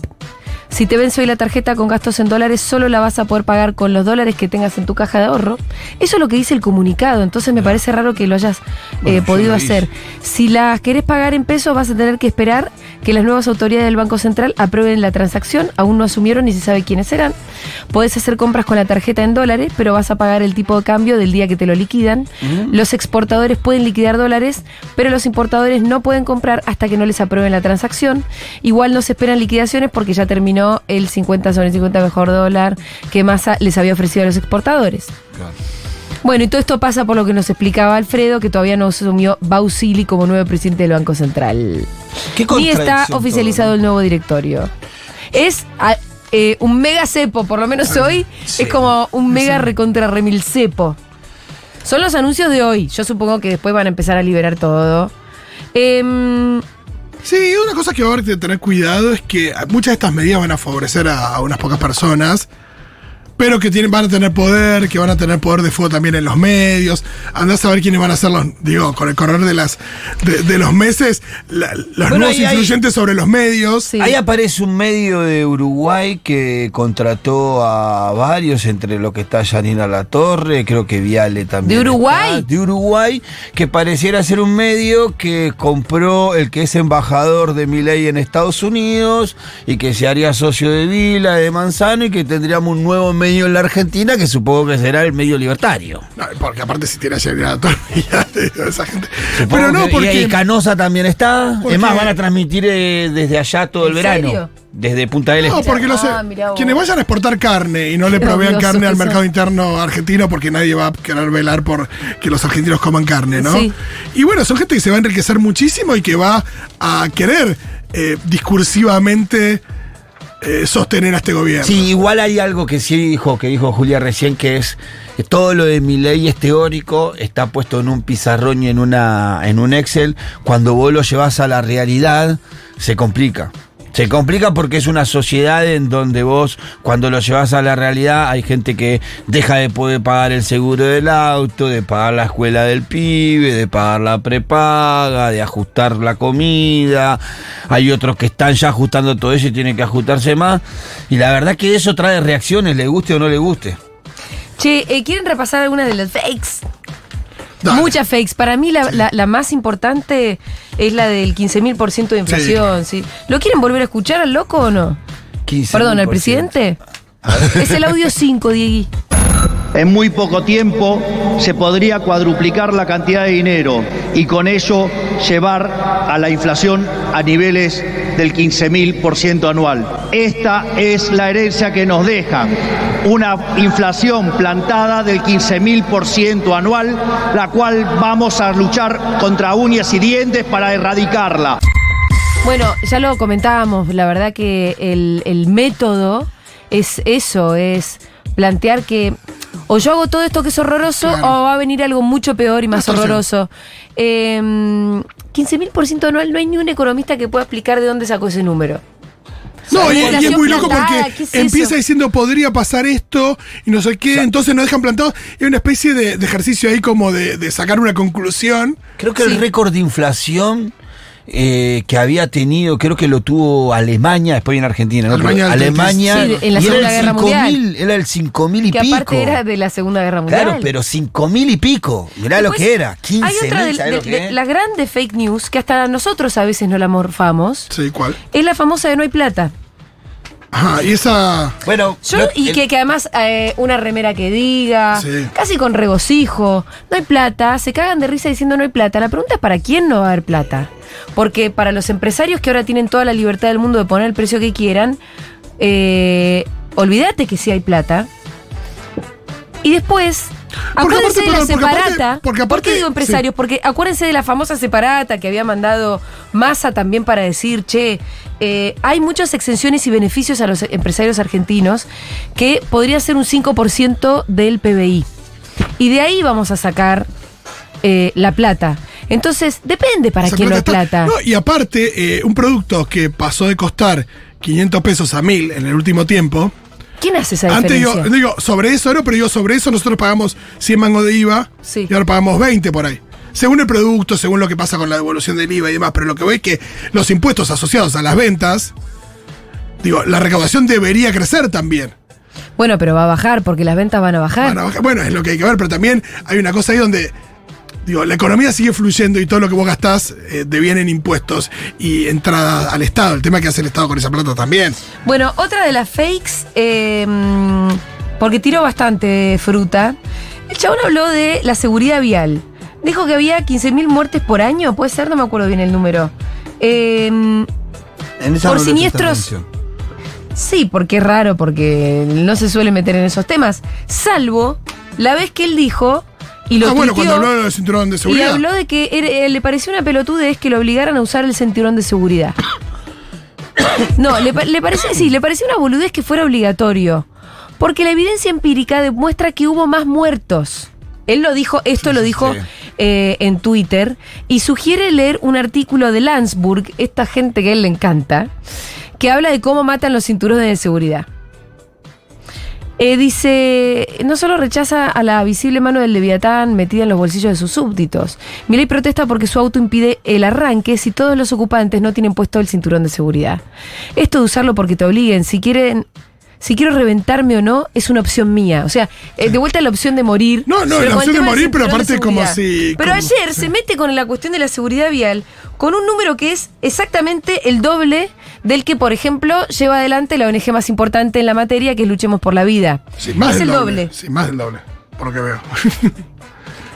Si te vence hoy la tarjeta con gastos en dólares, solo la vas a poder pagar con los dólares que tengas en tu caja de ahorro. Eso es lo que dice el comunicado, entonces me parece raro que lo hayas eh, Bueno, podido lo hacer. Si las querés pagar en pesos, vas a tener que esperar que las nuevas autoridades del Banco Central aprueben la transacción. Aún no asumieron ni se sabe quiénes serán. Podés hacer compras con la tarjeta en dólares, pero vas a pagar el tipo de cambio del día que te lo liquidan. Los exportadores pueden liquidar dólares, pero los importadores no pueden comprar hasta que no les aprueben la transacción. Igual no se esperan liquidaciones porque ya terminó el 50 sobre 50 mejor dólar que Massa les había ofrecido a los exportadores. Bueno, y todo esto pasa por lo que nos explicaba Alfredo, que todavía no asumió Bausili como nuevo presidente del Banco Central. Qué Ni está oficializado todo, el nuevo directorio. Es a- eh, un mega cepo, por lo menos hoy sí. es como un mega recontra remil cepo. Son los anuncios de hoy. Yo supongo que después van a empezar a liberar todo. Em, Sí, una cosa que va a haber que tener cuidado es que muchas de estas medidas van a favorecer a, a unas pocas personas, pero que tienen, van a tener poder, que van a tener poder de fuego también en los medios. Andás a ver quiénes van a ser los, digo, con el correr de las de, de los meses, la- los Bueno, nuevos hay- influyentes sobre los medios. Sí. Ahí aparece un medio de Uruguay que contrató a varios, entre lo que está Janina Latorre, creo que Viale también. ¿De Uruguay? está, de Uruguay, que pareciera ser un medio que compró el que es embajador de Milei en Estados Unidos y que se haría socio de Vila, de Manzano y que tendríamos un nuevo medio en la Argentina que supongo que será el medio libertario. No, porque aparte si tiene ayer a toda esa gente. Supongo Pero no, que- porque. Y Canosa también está. Es más, van a transmitir eh, desde allá todo el ¿En verano. serio? Desde Punta del Este. No, porque los, Ah, vos. quienes vayan a exportar carne y no le provean carne al mercado interno argentino porque nadie va a querer velar por que los argentinos coman carne, ¿no? Sí. Y bueno, son gente que se va a enriquecer muchísimo y que va a querer eh, discursivamente eh, sostener a este gobierno. Sí, igual hay algo que sí dijo, que dijo Julia recién, que es todo lo de mi ley es teórico, está puesto en un pizarrón y en una, en un Excel. Cuando vos lo llevas a la realidad, se complica. Se complica porque es una sociedad en donde vos, cuando lo llevas a la realidad, hay gente que deja de poder pagar el seguro del auto, de pagar la escuela del pibe, de pagar la prepaga, de ajustar la comida. Hay otros que están ya ajustando todo eso y tienen que ajustarse más. Y la verdad que eso trae reacciones, le guste o no le guste. che, eh, ¿quieren repasar algunas de las fakes? Dale. Muchas fakes. Para mí la, la- la más importante es la del 15.000% de inflación. Sí. ¿Lo quieren volver a escuchar al loco o no? 15.000%. Perdón, ¿al presidente? Es el audio 5, Diegui. En muy poco tiempo se podría cuadruplicar la cantidad de dinero y con ello llevar a la inflación a niveles del 15.000% anual. Esta es la herencia que nos deja una inflación plantada del 15.000% anual, la cual vamos a luchar contra uñas y dientes para erradicarla. Bueno, ya lo comentábamos, la verdad que el, el método es eso, es plantear que o yo hago todo esto que es horroroso Claro. o va a venir algo mucho peor y más Distorsión. horroroso. Eh, 15.000% anual, no hay ni un economista que pueda explicar de dónde sacó ese número. No, y, y es muy loco porque ¿qué es empieza eso? diciendo podría pasar esto y no sé qué, entonces nos dejan plantados. Es una especie de, de ejercicio ahí como de, de sacar una conclusión. Creo que el récord de inflación eh, que había tenido, creo que lo tuvo Alemania, después en Argentina, ¿no? Alemania Alemania Sí, en la y era Segunda el Guerra 5000, era el 5000 y Que pico. aparte era de la Segunda Guerra Mundial. Claro, pero 5000 y pico. Mirá lo Después, que era, 15 Hay otra de, ¿sabés de- de- la grande fake news que hasta nosotros a veces no la morfamos. Sí, ¿cuál? Es la famosa de no hay plata. Ajá, y esa. Bueno, Yo, y el- que, que además eh, una remera que diga, Sí. casi con regocijo, no hay plata, se cagan de risa diciendo no hay plata. La pregunta es para quién no va a haber plata. Porque para los empresarios que ahora tienen toda la libertad del mundo de poner el precio que quieran, eh, olvídate que sí hay plata. Y después, acuérdense aparte, de la perdón, porque aparte- separata. ¿Por qué digo empresarios? Porque acuérdense de la famosa separata que había mandado Massa también para decir, che, eh, hay muchas exenciones y beneficios a los empresarios argentinos que podría ser un 5% del PBI. Y de ahí vamos a sacar eh, la plata. Entonces, depende para quién está- plata. No, y aparte, eh, un producto que pasó de costar 500 pesos a 1000 en el último tiempo. ¿Quién hace esa Antes digo, diferencia? digo, sobre eso no, pero digo, sobre eso nosotros pagamos 100 mangos de IVA Sí. y ahora pagamos 20 por ahí. Según el producto, según lo que pasa con la devolución del IVA y demás, pero lo que voy es que los impuestos asociados a las ventas Digo, la recaudación debería crecer también. Bueno, pero va a bajar porque las ventas van a bajar. Van a bajar. Bueno, es lo que hay que ver, pero también hay una cosa ahí donde. Digo, la economía sigue fluyendo y todo lo que vos gastás eh, deviene en impuestos y entrada al Estado. El tema que hace el Estado con esa plata también. Bueno, otra de las fakes, eh, porque tiró bastante fruta. El chabón habló de la seguridad vial. Dijo que había 15.000 muertes por año, puede ser, no me acuerdo bien el número. Eh, En esa Por siniestros. Sí, porque es raro, porque no se suele meter en esos temas. Salvo la vez que él dijo, y lo ah, bueno, cuando habló del cinturón de y seguridad. habló de que eh, le pareció una pelotudez que lo obligaran a usar el cinturón de seguridad. No, le, le pareció, sí, le pareció una boludez que fuera obligatorio. Porque la evidencia empírica demuestra que hubo más muertos. Él lo dijo, esto lo dijo sí. eh, en Twitter, y sugiere leer un artículo de Landsburg, esta gente que a él le encanta, que habla de cómo matan los cinturones de seguridad. Eh, dice, no solo rechaza a la visible mano del leviatán metida en los bolsillos de sus súbditos. Milei protesta porque su auto impide el arranque si todos los ocupantes no tienen puesto el cinturón de seguridad. Esto de usarlo porque te obliguen, si quieren... Si quiero reventarme o no, es una opción mía. O sea, eh, de vuelta a la opción de morir. No, no, la opción de morir, pero aparte como seguridad. si- Pero como- ayer sí. se mete con la cuestión de la seguridad vial con un número que es exactamente el doble del que, por ejemplo, lleva adelante la ONG más importante en la materia, que es Luchemos por la Vida. Sí, más es del el doble. Sí, más del doble, por lo que veo.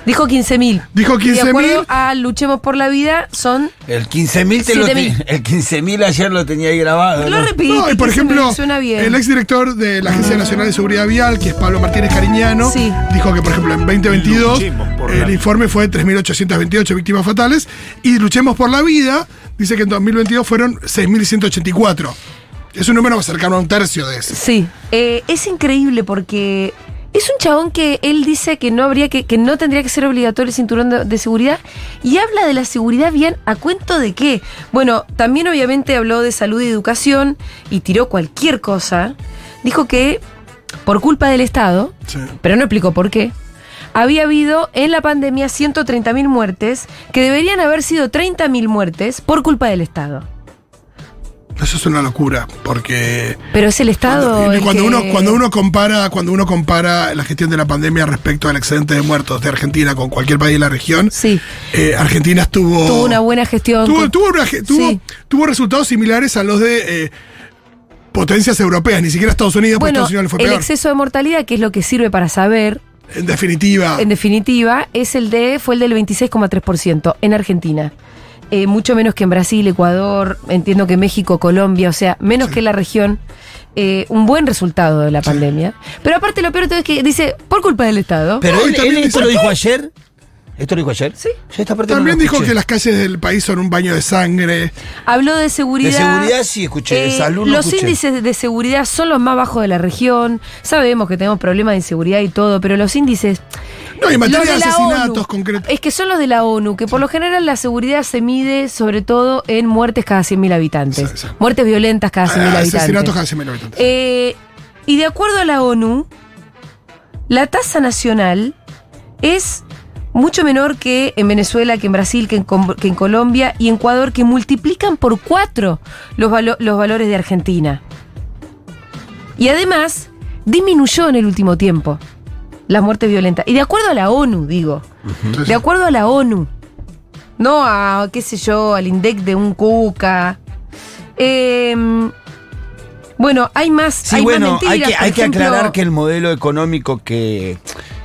Dijo 15.000. Dijo Y De 15.000. acuerdo a Luchemos por la Vida, son. El 15.000 te lo 7.000. te- El 15.000 ayer lo tenía ahí grabado. Lo ¿no? repite. No, y por 15.000, ejemplo, Suena bien. el exdirector de la Agencia Nacional de Seguridad Vial, que es Pablo Martínez Cariñano, Sí. dijo que, por ejemplo, en 2022 Luchemos por el la- informe fue de 3.828 víctimas fatales y Luchemos por la Vida dice que en 2022 fueron 6.184. Es un número cercano a un tercio de ese. Sí. Eh, es increíble porque es un chabón que él dice que no habría que, que no tendría que ser obligatorio el cinturón de, de seguridad y habla de la seguridad bien a cuento de qué. Bueno, también obviamente habló de salud y educación y tiró cualquier cosa. Dijo que por culpa del Estado, Sí. pero no explicó por qué. Había habido en la pandemia 130.000 muertes, que deberían haber sido 30.000 muertes por culpa del Estado. Eso es una locura, porque Pero es el Estado. cuando, el cuando que- uno cuando uno compara cuando uno compara la gestión de la pandemia respecto al excedente de muertos de Argentina con cualquier país de la región, Sí. eh, Argentina estuvo Tuvo una buena gestión. tuvo, con- tuvo una ge- tuvo- Sí. tuvo resultados similares a los de eh, potencias europeas, ni siquiera Estados Unidos, porque Bueno, Estados Unidos le fue el peor. exceso de mortalidad, que es lo que sirve para saber, En definitiva, en definitiva, es el de, fue el del 26,3% en Argentina. Eh, mucho menos que en Brasil, Ecuador, entiendo que México, Colombia, o sea, menos que la región. Eh, un buen resultado de la pandemia. Pero aparte lo peor de todo es que dice, por culpa del Estado. Pero él, también él esto lo dijo ayer. ¿Esto lo dijo ayer? Sí. Yo esta parte no también dijo escuché. que las calles del país son un baño de sangre. Habló de seguridad. De seguridad sí escuché, de salud no Los escuché. índices de seguridad son los más bajos de la región. Sabemos que tenemos problemas de inseguridad y todo, pero los índices. No, y en materia de asesinatos concretos. Es que son los de la ONU, que por lo general la seguridad se mide sobre todo en muertes cada 100.000 habitantes. Sí, sí. Muertes violentas cada 100.000 Ah, habitantes. asesinatos cada 100.000 habitantes. Eh, y de acuerdo a la ONU, la tasa nacional es mucho menor que en Venezuela, que en Brasil, que en, que en Colombia y en Ecuador, que multiplican por cuatro los, valo- los valores de Argentina. Y además, disminuyó en el último tiempo las muertes violentas. Y de acuerdo a la ONU, digo. De acuerdo a la ONU. No a, qué sé yo, al INDEC de un Cuca. Em, bueno, hay más. Sí, hay bueno, más mentiras, hay que, aclarar que el modelo económico que,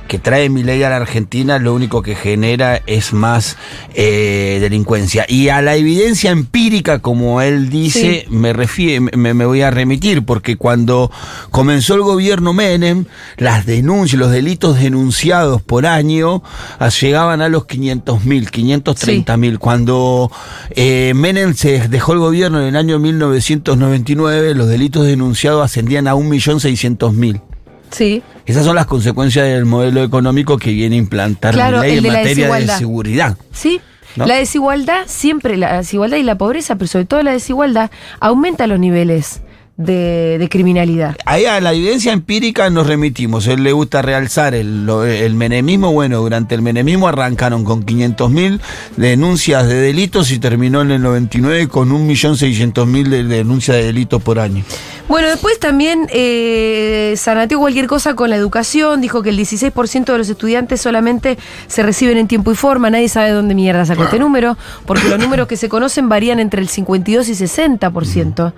que trae mi ley a la Argentina lo único que genera es más eh, delincuencia. Y a la evidencia empírica, como él dice, me, refie- me, me voy a remitir, porque cuando comenzó el gobierno Menem, las denuncias, los delitos denunciados por año ah, llegaban a los 500 mil, 530 mil. Cuando eh, Menem se dejó el gobierno en el año 1999, los delitos denunciados ascendían a 1.600.000. Sí. Esas son las consecuencias del modelo económico que viene a implantar Claro, la ley en de materia de seguridad. Sí. ¿No? La desigualdad, siempre, la desigualdad y la pobreza, pero sobre todo la desigualdad, aumenta los niveles de, de criminalidad. Ahí a la evidencia empírica nos remitimos. A él le gusta realzar el, el menemismo. Bueno, durante el menemismo arrancaron con 500.000 denuncias de delitos y terminó en el 99 con 1.600.000 de denuncias de delitos por año. Bueno, después también eh, zanateó cualquier cosa con la educación, dijo que el 16% de los estudiantes solamente se reciben en tiempo y forma, nadie sabe de dónde mierda sacó este número, porque los números que se conocen varían entre el 52 y 60%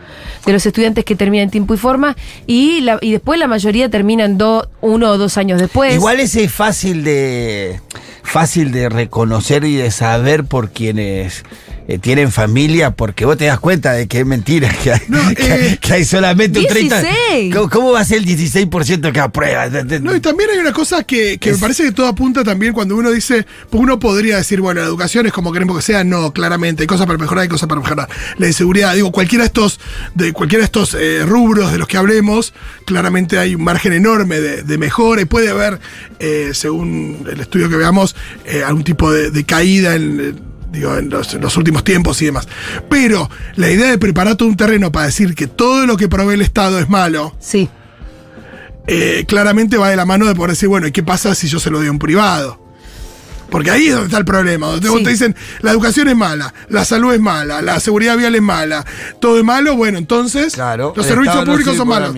de los estudiantes que terminan en tiempo y forma, y, la- y después la mayoría terminan do- uno o dos años después. Igual ese es fácil de fácil de reconocer y de saber por quienes eh, tienen familia, porque vos te das cuenta de que es mentira, que hay, No, que hay- eh, que hay solamente un 30. 16. ¿Cómo, cómo va a ser el 16% que aprueba? No, y también hay una cosa que, que me parece que todo apunta también cuando uno dice, pues uno podría decir, bueno, la educación es como queremos que sea, no, claramente, hay cosas para mejorar, hay cosas para mejorar. La inseguridad, digo, cualquiera de estos, de cualquiera de estos eh, rubros de los que hablemos, claramente hay un margen enorme de, de mejora y puede haber, eh, según el estudio que veamos, eh, algún tipo de, de caída en. Digo, en los, en los últimos tiempos y demás. Pero la idea de preparar todo un terreno para decir que todo lo que provee el Estado es malo, Sí. eh, claramente va de la mano de poder decir, bueno, ¿y qué pasa si yo se lo doy a un privado? Porque ahí es donde está el problema, donde vos Sí. te dicen, la educación es mala, la salud es mala, la seguridad vial es mala, todo es malo, bueno, entonces Claro, los el servicios Estado públicos son malos.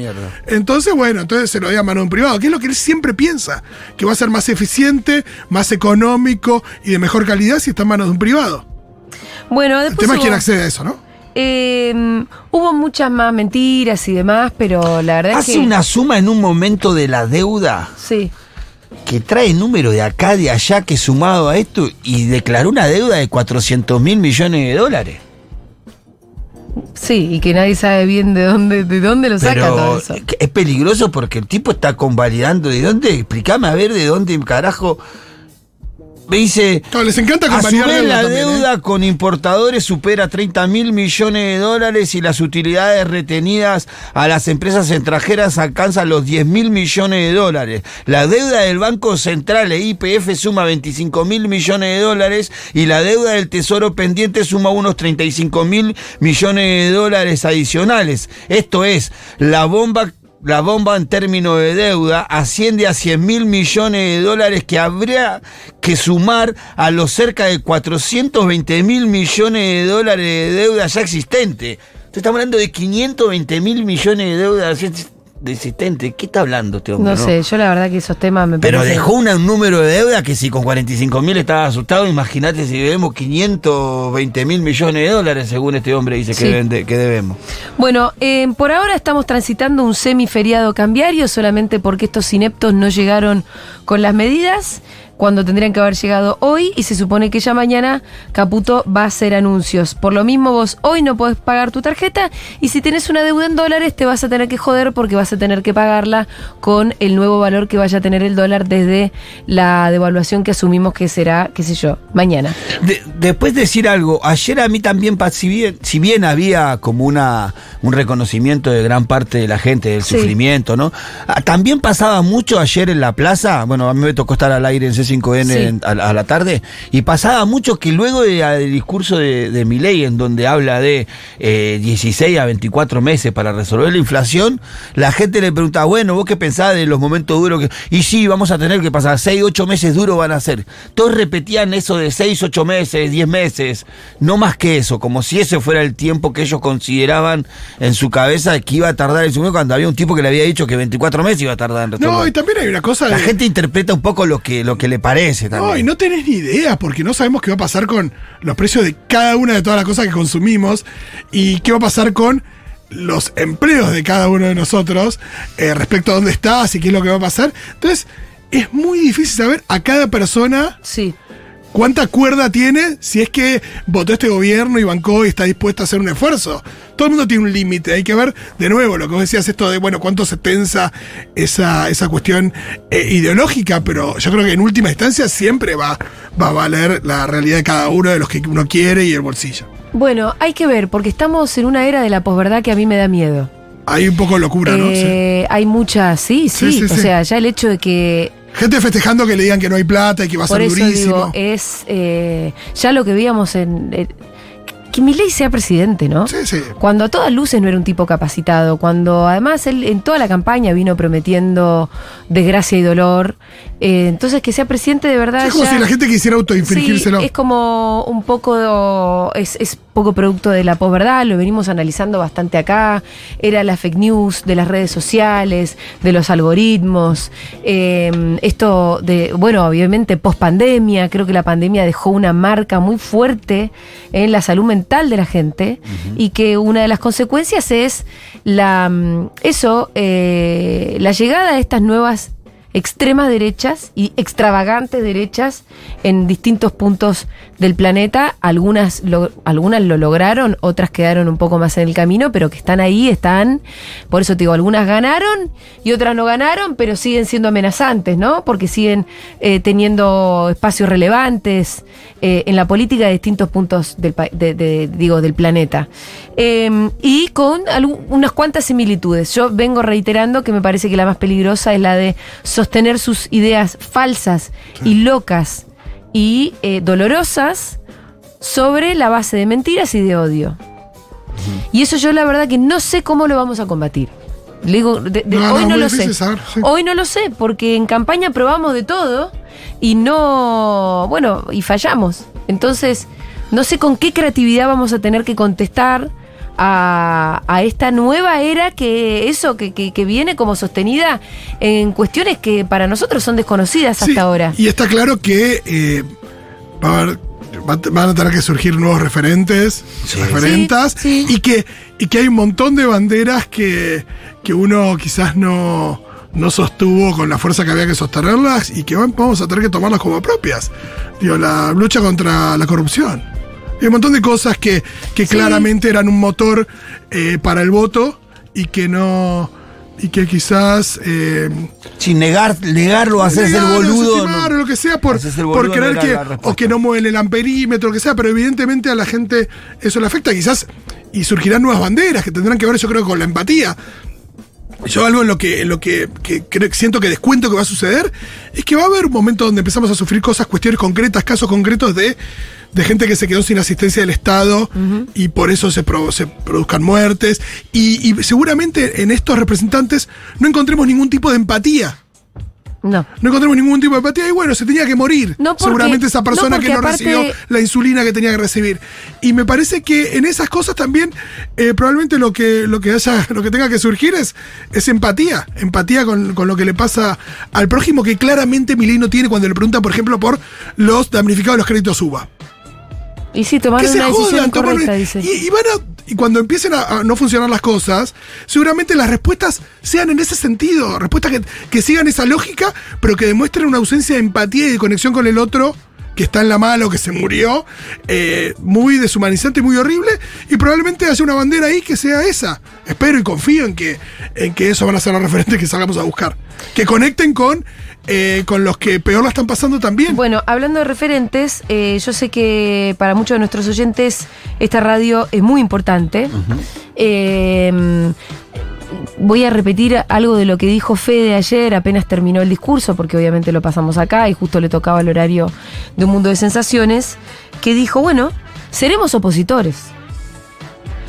Entonces, bueno, entonces se lo doy a mano de un privado, que es lo que él siempre piensa, que va a ser más eficiente, más económico y de mejor calidad si está en manos de un privado. Bueno, El después tema es hubo- quién accede a eso, ¿no? eh, hubo muchas más mentiras y demás, pero la verdad es Hace que... una suma en un momento de la deuda Sí. Que trae número de acá, de allá, que sumado a esto, y declaró una deuda de 400 mil millones de dólares. Sí, y que nadie sabe bien de dónde, de dónde lo saca todo eso. es peligroso porque el tipo está convalidando. ¿De dónde? Explícame a ver de dónde carajo. Me dice. Claro, les encanta A su vez, la también, ¿eh? deuda con importadores supera 30 mil millones de dólares y las utilidades retenidas a las empresas extranjeras alcanzan los 10 mil millones de dólares. La deuda del Banco Central e IPF suma 25 mil millones de dólares y la deuda del Tesoro pendiente suma unos 35 mil millones de dólares adicionales. Esto es, la bomba la bomba en términos de deuda asciende a 100 mil millones de dólares que habría que sumar a los cerca de 420 mil millones de dólares de deuda ya existente. Entonces estamos hablando de 520 mil millones de deuda ya existente. ¿Qué está hablando este hombre? No sé, yo la verdad que esos temas me Pero parecen- dejó una- un número de deuda que si con 45 mil estaba asustado, imagínate si debemos 520 mil millones de dólares, según este hombre dice Sí. que, que debemos. Bueno, eh, por ahora estamos transitando un semiferiado cambiario solamente porque estos ineptos no llegaron con las medidas cuando tendrían que haber llegado hoy y se supone que ya mañana Caputo va a hacer anuncios. Por lo mismo vos hoy no podés pagar tu tarjeta y si tenés una deuda en dólares te vas a tener que joder porque vas a tener que pagarla con el nuevo valor que vaya a tener el dólar desde la devaluación que asumimos que será, qué sé yo, mañana. De- después decir algo, ayer a mí también, si bien, si bien había como una un reconocimiento de gran parte de la gente del Sí. sufrimiento, ¿no? Ah, También pasaba mucho ayer en la plaza, bueno, a mí me tocó estar al aire en C5N Sí. en- a, la- a la tarde, y pasaba mucho que luego de- del discurso de, de Milei, en donde habla de eh, 16 a 24 meses para resolver la inflación, la gente le preguntaba, bueno, ¿vos qué pensás de los momentos duros? Que... Y sí, vamos a tener que pasar 6, 8 meses duros van a ser. Todos repetían eso de 6, 8 meses, 10 meses, no más que eso, como si ese fuera el tiempo que ellos consideraban en su cabeza que iba a tardar el sueño cuando había un tipo que le había dicho que 24 meses iba a tardar en resolver. No, y también hay una cosa La de- gente interpreta un poco lo que, lo que le parece también. No, y no tenés ni idea, porque no sabemos qué va a pasar con los precios de cada una de todas las cosas que consumimos y qué va a pasar con los empleos de cada uno de nosotros eh, respecto a dónde estás y qué es lo que va a pasar. Entonces, es muy difícil saber a cada persona Sí. cuánta cuerda tiene si es que votó este gobierno y bancó y está dispuesto a hacer un esfuerzo. Todo el mundo tiene un límite, hay que ver de nuevo lo que vos decías, esto de, bueno, cuánto se tensa esa, esa cuestión eh, ideológica, pero yo creo que en última instancia siempre va, va a valer la realidad de cada uno de los que uno quiere y el bolsillo. Bueno, hay que ver, porque estamos en una era de la posverdad que a mí me da miedo. Hay un poco de locura, ¿no? Sí. Eh, Hay mucha, sí, sí, Sí, sí, o sea, ya el hecho de que, Gente festejando que le digan que no hay plata y que va a por ser eso durísimo. digo, es eh, ya lo que veíamos en... eh, que Milei sea presidente, ¿no? Sí, sí. Cuando a todas luces no era un tipo capacitado, cuando además él en toda la campaña vino prometiendo desgracia y dolor. eh, entonces que sea presidente de verdad. Es como ya- si la gente quisiera autoinfligírselo. Sí, es como un poco, es, es poco producto de la posverdad, lo venimos analizando bastante acá. Era la fake news de las redes sociales, de los algoritmos. eh, esto de, bueno, obviamente post pandemia, creo que la pandemia dejó una marca muy fuerte en la salud mental de la gente y que una de las consecuencias es la, mm, eso, eh, la llegada de estas nuevas extremas derechas y extravagantes derechas en distintos puntos del planeta. Algunas lo, algunas lo lograron, otras quedaron un poco más en el camino, pero que están ahí, están. Por eso te digo, algunas ganaron y otras no ganaron, pero siguen siendo amenazantes, ¿no? Porque siguen eh, teniendo espacios relevantes eh, en la política de distintos puntos del, digo, del planeta. Eh, y con unas cuantas similitudes. Yo vengo reiterando que me parece que la más peligrosa es la de sostener sus ideas falsas y locas y eh, dolorosas sobre la base de mentiras y de odio. Y eso yo la verdad que no sé cómo lo vamos a combatir. Le digo, de- de- No, no, hoy no lo sé. difícil saber, sí. Hoy no lo sé, porque en campaña probamos de todo y no, bueno, y fallamos. Entonces, no sé con qué creatividad vamos a tener que contestar a, a esta nueva era que eso, que, que- que viene como sostenida en cuestiones que para nosotros son desconocidas Sí, hasta ahora. Y está claro que eh, va a haber- van a tener que surgir nuevos referentes, referentas, Sí, sí. Y, que, y que hay un montón de banderas que, que uno quizás no, no sostuvo con la fuerza que había que sostenerlas y que van- vamos a tener que tomarlas como propias. Digo, la lucha contra la corrupción. Hay un montón de cosas que, que claramente eran un motor eh, para el voto y que no. y que quizás. eh, Sin negar, negarlo, hacerse el boludo. no. o lo que sea por, por creer que o que no mueven el amperímetro lo que sea pero evidentemente a la gente eso le afecta quizás y surgirán nuevas banderas que tendrán que ver yo creo con la empatía yo algo en lo que, en lo que, que creo- siento que descuento que va a suceder es que va a haber un momento donde empezamos a sufrir cosas, cuestiones concretas, casos concretos de, de gente que se quedó sin asistencia del Estado y por eso se, pro- se produzcan muertes. Y, y seguramente en estos representantes no encontremos ningún tipo de empatía. No. No encontramos ningún tipo de empatía y bueno, se tenía que morir. No, porque- Seguramente esa persona no, que no aparte- recibió la insulina que tenía que recibir. Y me parece que en esas cosas también eh, probablemente lo que, lo que haya, lo que tenga que surgir es, es empatía. Empatía con, con lo que le pasa al prójimo que claramente Milei no tiene cuando le pregunta, por ejemplo, por los damnificados de los créditos UBA. Y sí, tomaron una decisión jodan, toman- incorrecta, dice. y, y van a- y cuando empiecen a, no funcionar las cosas, seguramente las respuestas sean en ese sentido, respuestas que, que sigan esa lógica, pero que demuestren una ausencia de empatía y de conexión con el otro que está en la mala o que se murió, eh, muy deshumanizante y muy horrible, y probablemente haya una bandera ahí que sea esa. Espero y confío en que, en que eso van a ser los referentes que salgamos a buscar. Que conecten con, eh, con los que peor la están pasando también. Bueno, hablando de referentes, eh, yo sé que para muchos de nuestros oyentes esta radio es muy importante. Eh, voy a repetir algo de lo que dijo Fede ayer, apenas terminó el discurso, porque obviamente lo pasamos acá y justo le tocaba el horario de un mundo de sensaciones, que dijo, bueno, seremos opositores.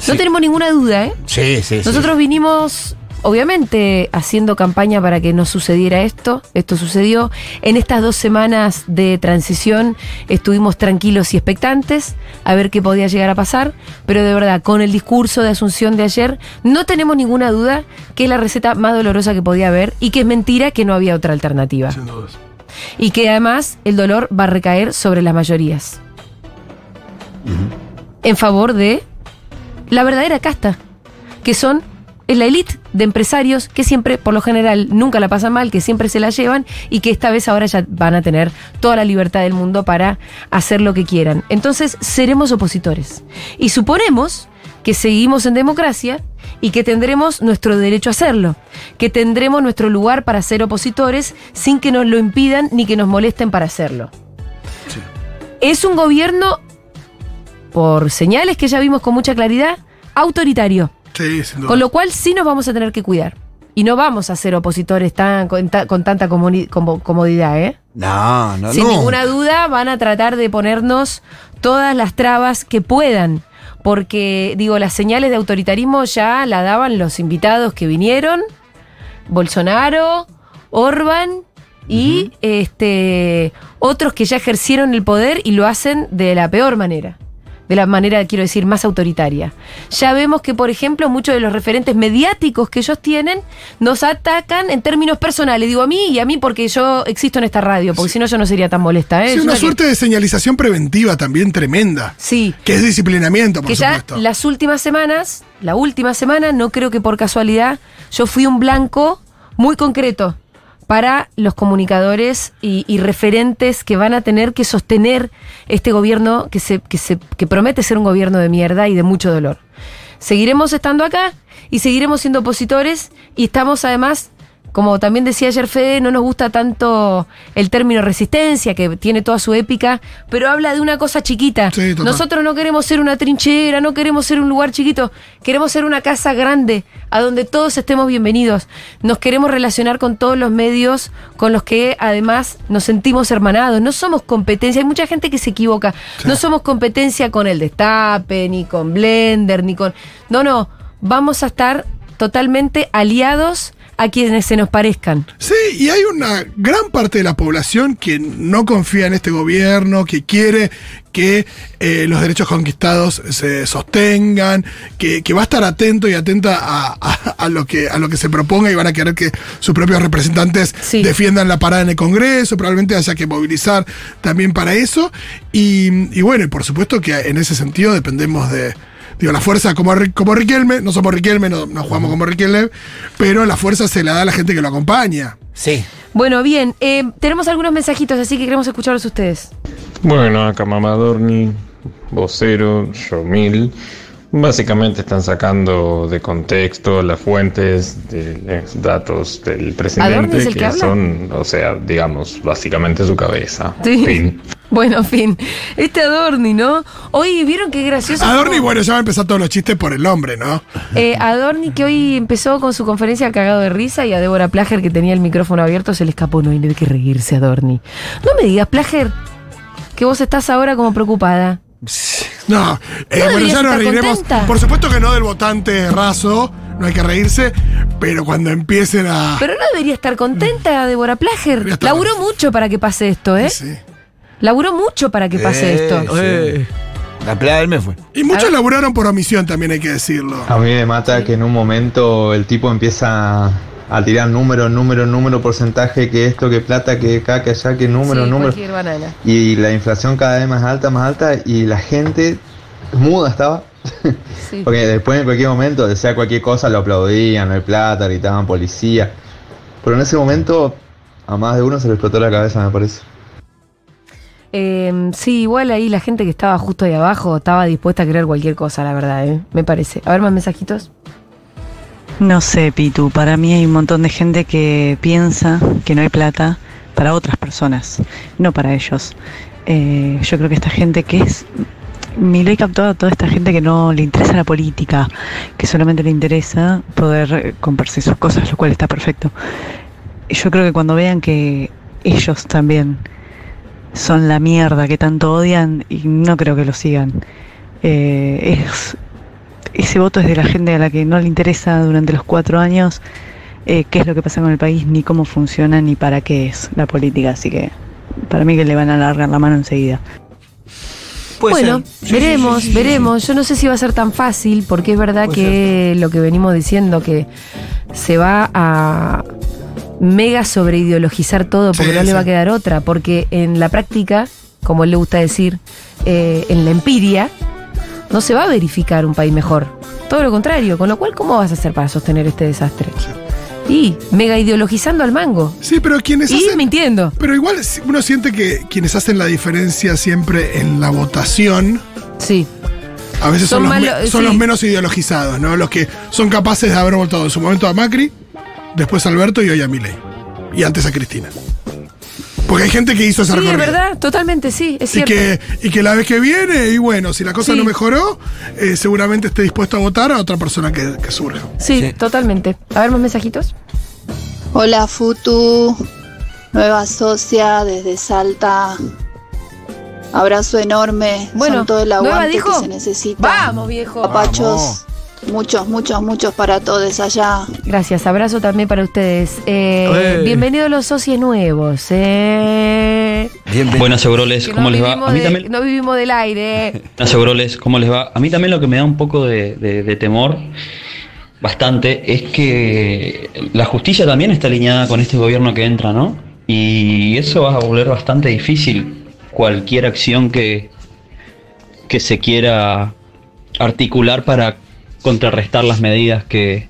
No tenemos ninguna duda, ¿eh? Sí, sí, sí. Nosotros vinimos, obviamente, haciendo campaña para que no sucediera esto. Esto sucedió. En estas dos semanas de transición estuvimos tranquilos y expectantes a ver qué podía llegar a pasar. Pero de verdad, con el discurso de Asunción de ayer, no tenemos ninguna duda que es la receta más dolorosa que podía haber y que es mentira que no había otra alternativa. Sin dudas. Y que además el dolor va a recaer sobre las mayorías. En favor de la verdadera casta, que son es la élite de empresarios que siempre, por lo general, nunca la pasan mal, que siempre se la llevan y que esta vez ahora ya van a tener toda la libertad del mundo para hacer lo que quieran. Entonces, seremos opositores. Y suponemos que seguimos en democracia y que tendremos nuestro derecho a hacerlo, que tendremos nuestro lugar para ser opositores sin que nos lo impidan ni que nos molesten para hacerlo. Es un gobierno, por señales que ya vimos con mucha claridad, autoritario. Sí, sin duda. Con lo cual sí nos vamos a tener que cuidar. Y no vamos a ser opositores tan, con, ta- con tanta comodidad, ¿eh? No, no, Sin no. ninguna duda van a tratar de ponernos todas las trabas que puedan. porque, digo, las señales de autoritarismo ya la daban los invitados que vinieron, Bolsonaro, Orban y este, otros que ya ejercieron el poder y lo hacen de la peor manera. De la manera, quiero decir, más autoritaria. Ya vemos que, por ejemplo, muchos de los referentes mediáticos que ellos tienen nos atacan en términos personales. Digo a mí y a mí porque yo existo en esta radio, porque si no yo no sería tan molesta. ¿eh? Sí, Es una que- suerte de señalización preventiva también tremenda. Sí. Que es disciplinamiento, por que ya supuesto. las últimas semanas, la última semana, no creo que por casualidad, yo fui un blanco muy concreto para los comunicadores y, y referentes que van a tener que sostener este gobierno que, se, que, se, que promete ser un gobierno de mierda y de mucho dolor. Seguiremos estando acá y seguiremos siendo opositores y estamos además, como también decía ayer Fede, no nos gusta tanto el término resistencia, que tiene toda su épica, pero habla de una cosa chiquita. Sí. Nosotros no queremos ser una trinchera, no queremos ser un lugar chiquito, queremos ser una casa grande, a donde todos estemos bienvenidos. Nos queremos relacionar con todos los medios con los que además nos sentimos hermanados. No somos competencia, hay mucha gente que se equivoca. No somos competencia con el Destape, ni con Blender, ni con... No, no, vamos a estar totalmente aliados a quienes se nos parezcan. Sí, y hay una gran parte de la población que no confía en este gobierno, que quiere que eh, los derechos conquistados se sostengan, que, que va a estar atento y atenta a, a- a lo que, a lo que se proponga y van a querer que sus propios representantes Sí. defiendan la parada en el Congreso, probablemente haya que movilizar también para eso. Y, y bueno, y por supuesto que en ese sentido dependemos de... Digo, la fuerza como, como Riquelme, no somos Riquelme, no, no jugamos como Riquelme, pero la fuerza se la da a la gente que lo acompaña. Sí. Bueno, bien, eh, tenemos algunos mensajitos, así que queremos escucharlos ustedes. Bueno, acá Mamadorni, vocero, Yomil. Básicamente están sacando de contexto las fuentes de los datos del ¿Adorni presidente, que son, o sea, digamos, básicamente su cabeza. Sí. Fin. Bueno, en fin. Este Adorni, ¿no? Hoy vieron qué gracioso. Adorni, bueno, ya va a empezar todos los chistes por el nombre, ¿no? Eh, Adorni que hoy empezó con su conferencia cagado de risa y a Débora Plager que tenía el micrófono abierto se le escapó, no hay de qué reírse Adorni. No me digas, Plager, que vos estás ahora como preocupada. No, eh, No bueno, ya nos reiremos. contenta. Por supuesto que no del votante raso, no hay que reírse, pero cuando empiecen a. Pero no debería estar contenta Débora Plager. Estar Laburó mucho para que pase esto, ¿eh? Sí. Laburó mucho para que pase Eh, esto. sí. La playa del me fue. Y muchos laburaron por omisión, también hay que decirlo. A mí me mata que en un momento el tipo empieza a tirar número, número, número, porcentaje, que esto, que plata, que acá, que allá, que número, Sí, número. Y la inflación cada vez más alta, más alta, y la gente muda estaba. Sí. Porque después en cualquier momento, decía cualquier cosa, lo aplaudían, no hay plata, gritaban policía. Pero en ese momento a más de uno se le explotó la cabeza, me parece. Eh, sí, igual ahí la gente que estaba justo ahí abajo estaba dispuesta a creer cualquier cosa, la verdad, ¿eh? me parece. A ver más mensajitos. No sé, Pitu, para mí hay un montón de gente que piensa que no hay plata para otras personas, no para ellos. Eh, yo creo que esta gente que es... Mi ley captó a toda esta gente que no le interesa la política, que solamente le interesa poder comprarse sus cosas, lo cual está perfecto. Yo creo que cuando vean que ellos también son la mierda que tanto odian, y no creo que lo sigan, eh, es ese voto es de la gente a la que no le interesa durante los cuatro años eh, qué es lo que pasa con el país, ni cómo funciona, ni para qué es la política. Así que para mí que le van a alargar la mano enseguida. Puede bueno, ser. Veremos, sí, sí, sí, veremos. Yo no sé si va a ser tan fácil, porque es verdad Puede que lo que venimos diciendo, que se va a mega sobreideologizar todo, porque Sí, no le va a quedar otra, porque en la práctica, como él le gusta decir, eh, en la empiria, no se va a verificar un país mejor. Todo lo contrario, con lo cual, ¿cómo vas a hacer para sostener este desastre? Y mega ideologizando al mango. Sí, pero quienes Y hacen. mintiendo. Pero igual uno siente que quienes hacen la diferencia siempre en la votación. Sí. A veces son, Son los, me- son sí. los menos ideologizados, ¿no? Los que son capaces de haber votado en su momento a Macri, después a Alberto y hoy a Milei. Y antes a Cristina. Porque hay gente que hizo ese Sí, es recorrido. verdad, totalmente, sí, es Y cierto. que, y que la vez que viene, y bueno, si la cosa Sí. no mejoró, eh, seguramente esté dispuesto a votar a otra persona que, que surja. Sí, Sí. totalmente. A ver más mensajitos. Hola Futu, nueva socia desde Salta. Abrazo enorme. Bueno, Son todo el ¿nueva aguante dijo? que se necesita. Vamos, viejo. Papachos. Muchos, muchos, muchos para todos allá. Gracias, abrazo también para ustedes. Eh. Bienvenidos los socios nuevos. Eh. Bienvenido. Buenas Euroles, ¿cómo no les va? A mí de- también, No vivimos del aire. buenas Euroles, ¿cómo les va? A mí también lo que me da un poco de, de- de temor, bastante, es que la justicia también está alineada con este gobierno que entra, ¿no? Y eso va a volver bastante difícil cualquier acción que, que se quiera articular para contrarrestar las medidas que,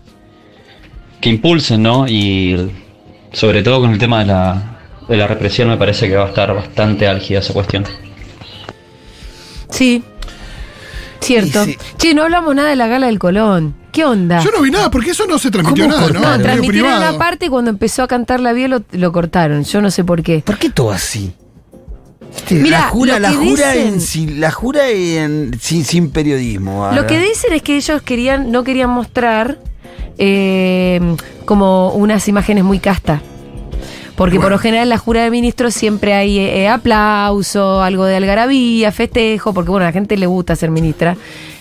que impulsen, ¿no? Y sobre todo con el tema de la, de la represión me parece que va a estar bastante álgida esa cuestión. Sí. Cierto. Sí. Che, no hablamos nada de la gala del Colón. ¿Qué onda? Yo no vi nada, porque eso no se transmitió ¿Cómo nada, ¿no? cortaron? No, transmitieron privado. una parte y cuando empezó a cantar la vía lo, lo cortaron. Yo no sé por qué. ¿Por qué todo así? Este, Mira, la jura, la jura, dicen- en, sin, la jura en, sin, sin periodismo. Lo que dicen es que ellos querían, no querían mostrar eh, como unas imágenes muy castas. Porque por lo general en la jura de ministros siempre hay eh, aplauso, algo de algarabía, festejo, porque bueno, a la gente le gusta ser ministra.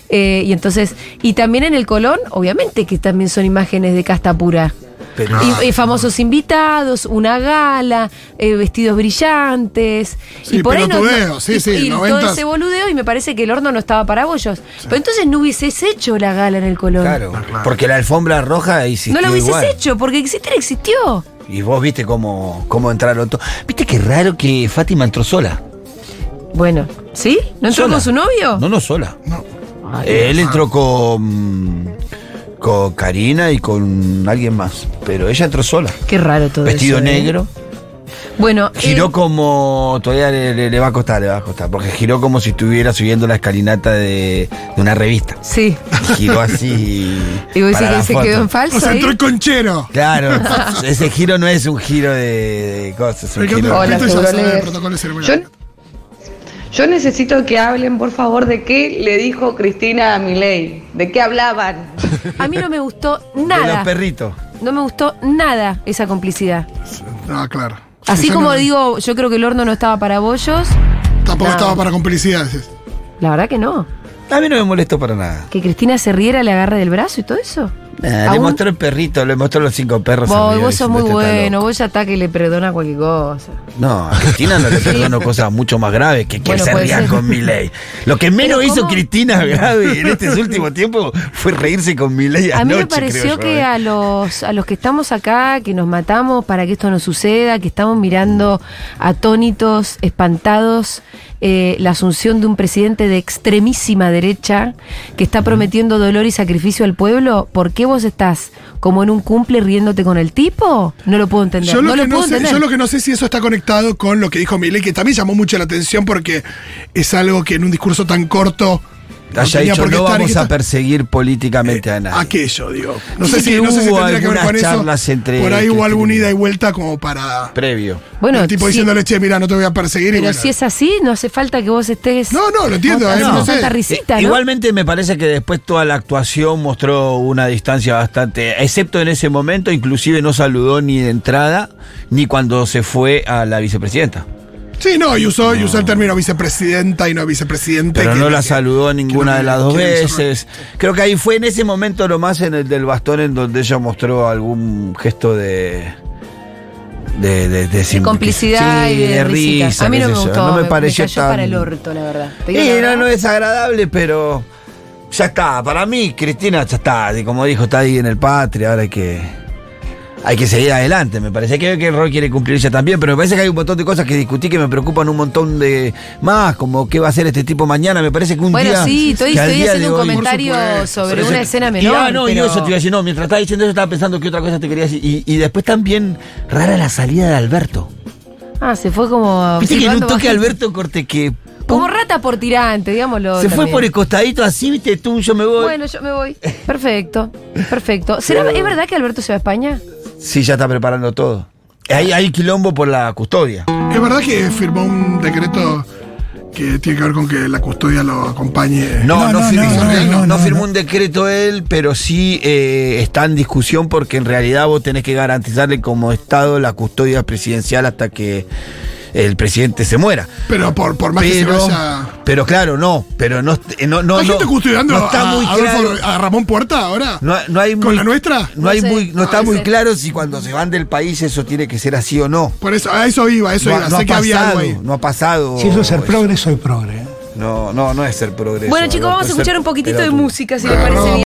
Eh, y entonces, y también en el Colón, obviamente que también son imágenes de casta pura. Pero- Y, y famosos invitados, una gala, eh, vestidos brillantes. Sí, y por ahí no- no- sí, y- sí, y todo ese boludeo y me parece que el horno no estaba para bollos. Pero entonces no hubieses hecho la gala en el Colón. Claro, porque la alfombra roja existió no la hubieses igual. hecho, porque existir existió. Y vos viste cómo, cómo entraron todos. Viste qué raro que Fátima entró sola. Bueno, ¿sí? ¿No entró Sola. con su novio? No, no sola. Ay, Él entró con, con Karina y con alguien más. Pero ella entró sola. Qué raro todo Vestido eso, ¿eh? negro. Bueno, Giró eh, como. Todavía le, le- le va a costar, le va a costar. Porque giró como si estuviera subiendo la escalinata de, de una revista. Sí. Giró así. Y vos decís que se foto. quedó en falso O sea, entró el conchero. Claro, ese giro no es un giro de, de cosas. es un giro- Hola, Yo, ceremonial. Yo necesito que hablen, por favor, de qué le dijo Cristina a Milei. ¿De qué hablaban? A mí no me gustó De los nada. perritos. No me gustó nada esa complicidad. Ah, claro. Así como no- digo, yo creo que el horno no estaba para bollos. Tampoco No. estaba para complicidades. La verdad que no. A mí no me molestó para nada. Que Cristina se riera, le agarre del brazo y todo eso. Eh, le mostró el perrito, le mostró los cinco perros. Vos, vos sos muy "Este bueno, vos ya está que le perdona cualquier cosa. loco". No, a Cristina no le perdono cosas mucho más graves que que Bueno, se puede ría ser. con Milei. Lo que menos hizo ¿cómo? Cristina grave en este último tiempo fue reírse con Milei A mí me pareció creo que ¿eh? a los, a los que estamos acá, que nos matamos para que esto no suceda, que estamos mirando atónitos, espantados, eh, la asunción de un presidente de extremísima derecha que está prometiendo dolor y sacrificio al pueblo, ¿por qué vos estás como en un cumple riéndote con el tipo? No lo puedo entender. Yo lo, no lo que no puedo sé, entender. yo lo que no sé si eso está conectado con lo que dijo Milei, que también llamó mucho la atención porque es algo que en un discurso tan corto Haya tenía dicho, no vamos a perseguir políticamente a nadie. aquello, digo. No sé, si, no sé si hubo tendría que ver algunas con eso. charlas entre por ahí hubo Cristina alguna y- ida y vuelta como para. Previo. Bueno, el tipo si- diciéndole, che, mira, no te voy a perseguir. y Pero bueno. si es así, no hace falta que vos estés. No, no, lo entiendo, eh, no sé. tanta risita, Eh, ¿no? Igualmente me parece que después toda la actuación mostró una distancia bastante, excepto en ese momento, inclusive no saludó ni de entrada, ni cuando se fue a la vicepresidenta. Sí, no, y usó, y usó el término vicepresidenta y no vicepresidente. Pero que- no la que- saludó ninguna de las dos veces. Creo que ahí fue en ese momento nomás en el del bastón en donde ella mostró algún gesto de... De, de, de sim- complicidad sí, y de, risita. risa, A mí no me gustó. No me pareció cayó tan... para el orto, la verdad. Sí, la no, no es agradable, pero ya está. Para mí, Cristina ya está. Y Como dijo, está ahí en el patria. Ahora hay que, hay que seguir adelante. Me parece que, que el rol quiere cumplir ella también, pero me parece que hay un montón de cosas que discutí que me preocupan un montón de más, como qué va a hacer este tipo mañana. Me parece que un Bueno, día. sí, estoy, haciendo un hoy- comentario sobre una escena y, menor. ah, no, y pero- eso te iba a decir, no, mientras estaba diciendo eso estaba pensando que otra cosa te quería decir. Y, y después también, rara la salida de Alberto. Ah, se fue como. Viste que en un toque bajito. Alberto Corte que. Como rata por tirante, digámoslo. Se fue por el costadito así, viste, tú, yo me voy. Bueno, yo me voy. Perfecto, perfecto. ¿Será, ¿Es verdad que Alberto se va a España? Sí, ya está preparando todo. Hay, hay quilombo por la custodia. Es verdad que firmó un decreto que tiene que ver con que la custodia lo acompañe. No, no, No, firmó, no, no, firmó un decreto él, pero sí eh, está en discusión porque en realidad vos tenés que garantizarle como Estado la custodia presidencial hasta que el presidente se muera. Pero por, por más que se Pero, vaya. pero claro, no, pero no, eh, no, no, ¿Hay no- gente custodiando no está a, muy Adolfo- claro. a Ramón Puerta ahora? No, no hay ¿Con la nuestra? No, hay No sé, muy, no no está muy claro si cuando se van del país eso tiene que ser así o no. Por eso, a eso iba, a eso no, iba. no sé ha que había algo pasado, ahí. no ha pasado. Si eso es ser eso. progre, soy progre. No, no, no es ser progreso. Bueno, chicos, vamos a escuchar un poquitito de música, si les parece bien.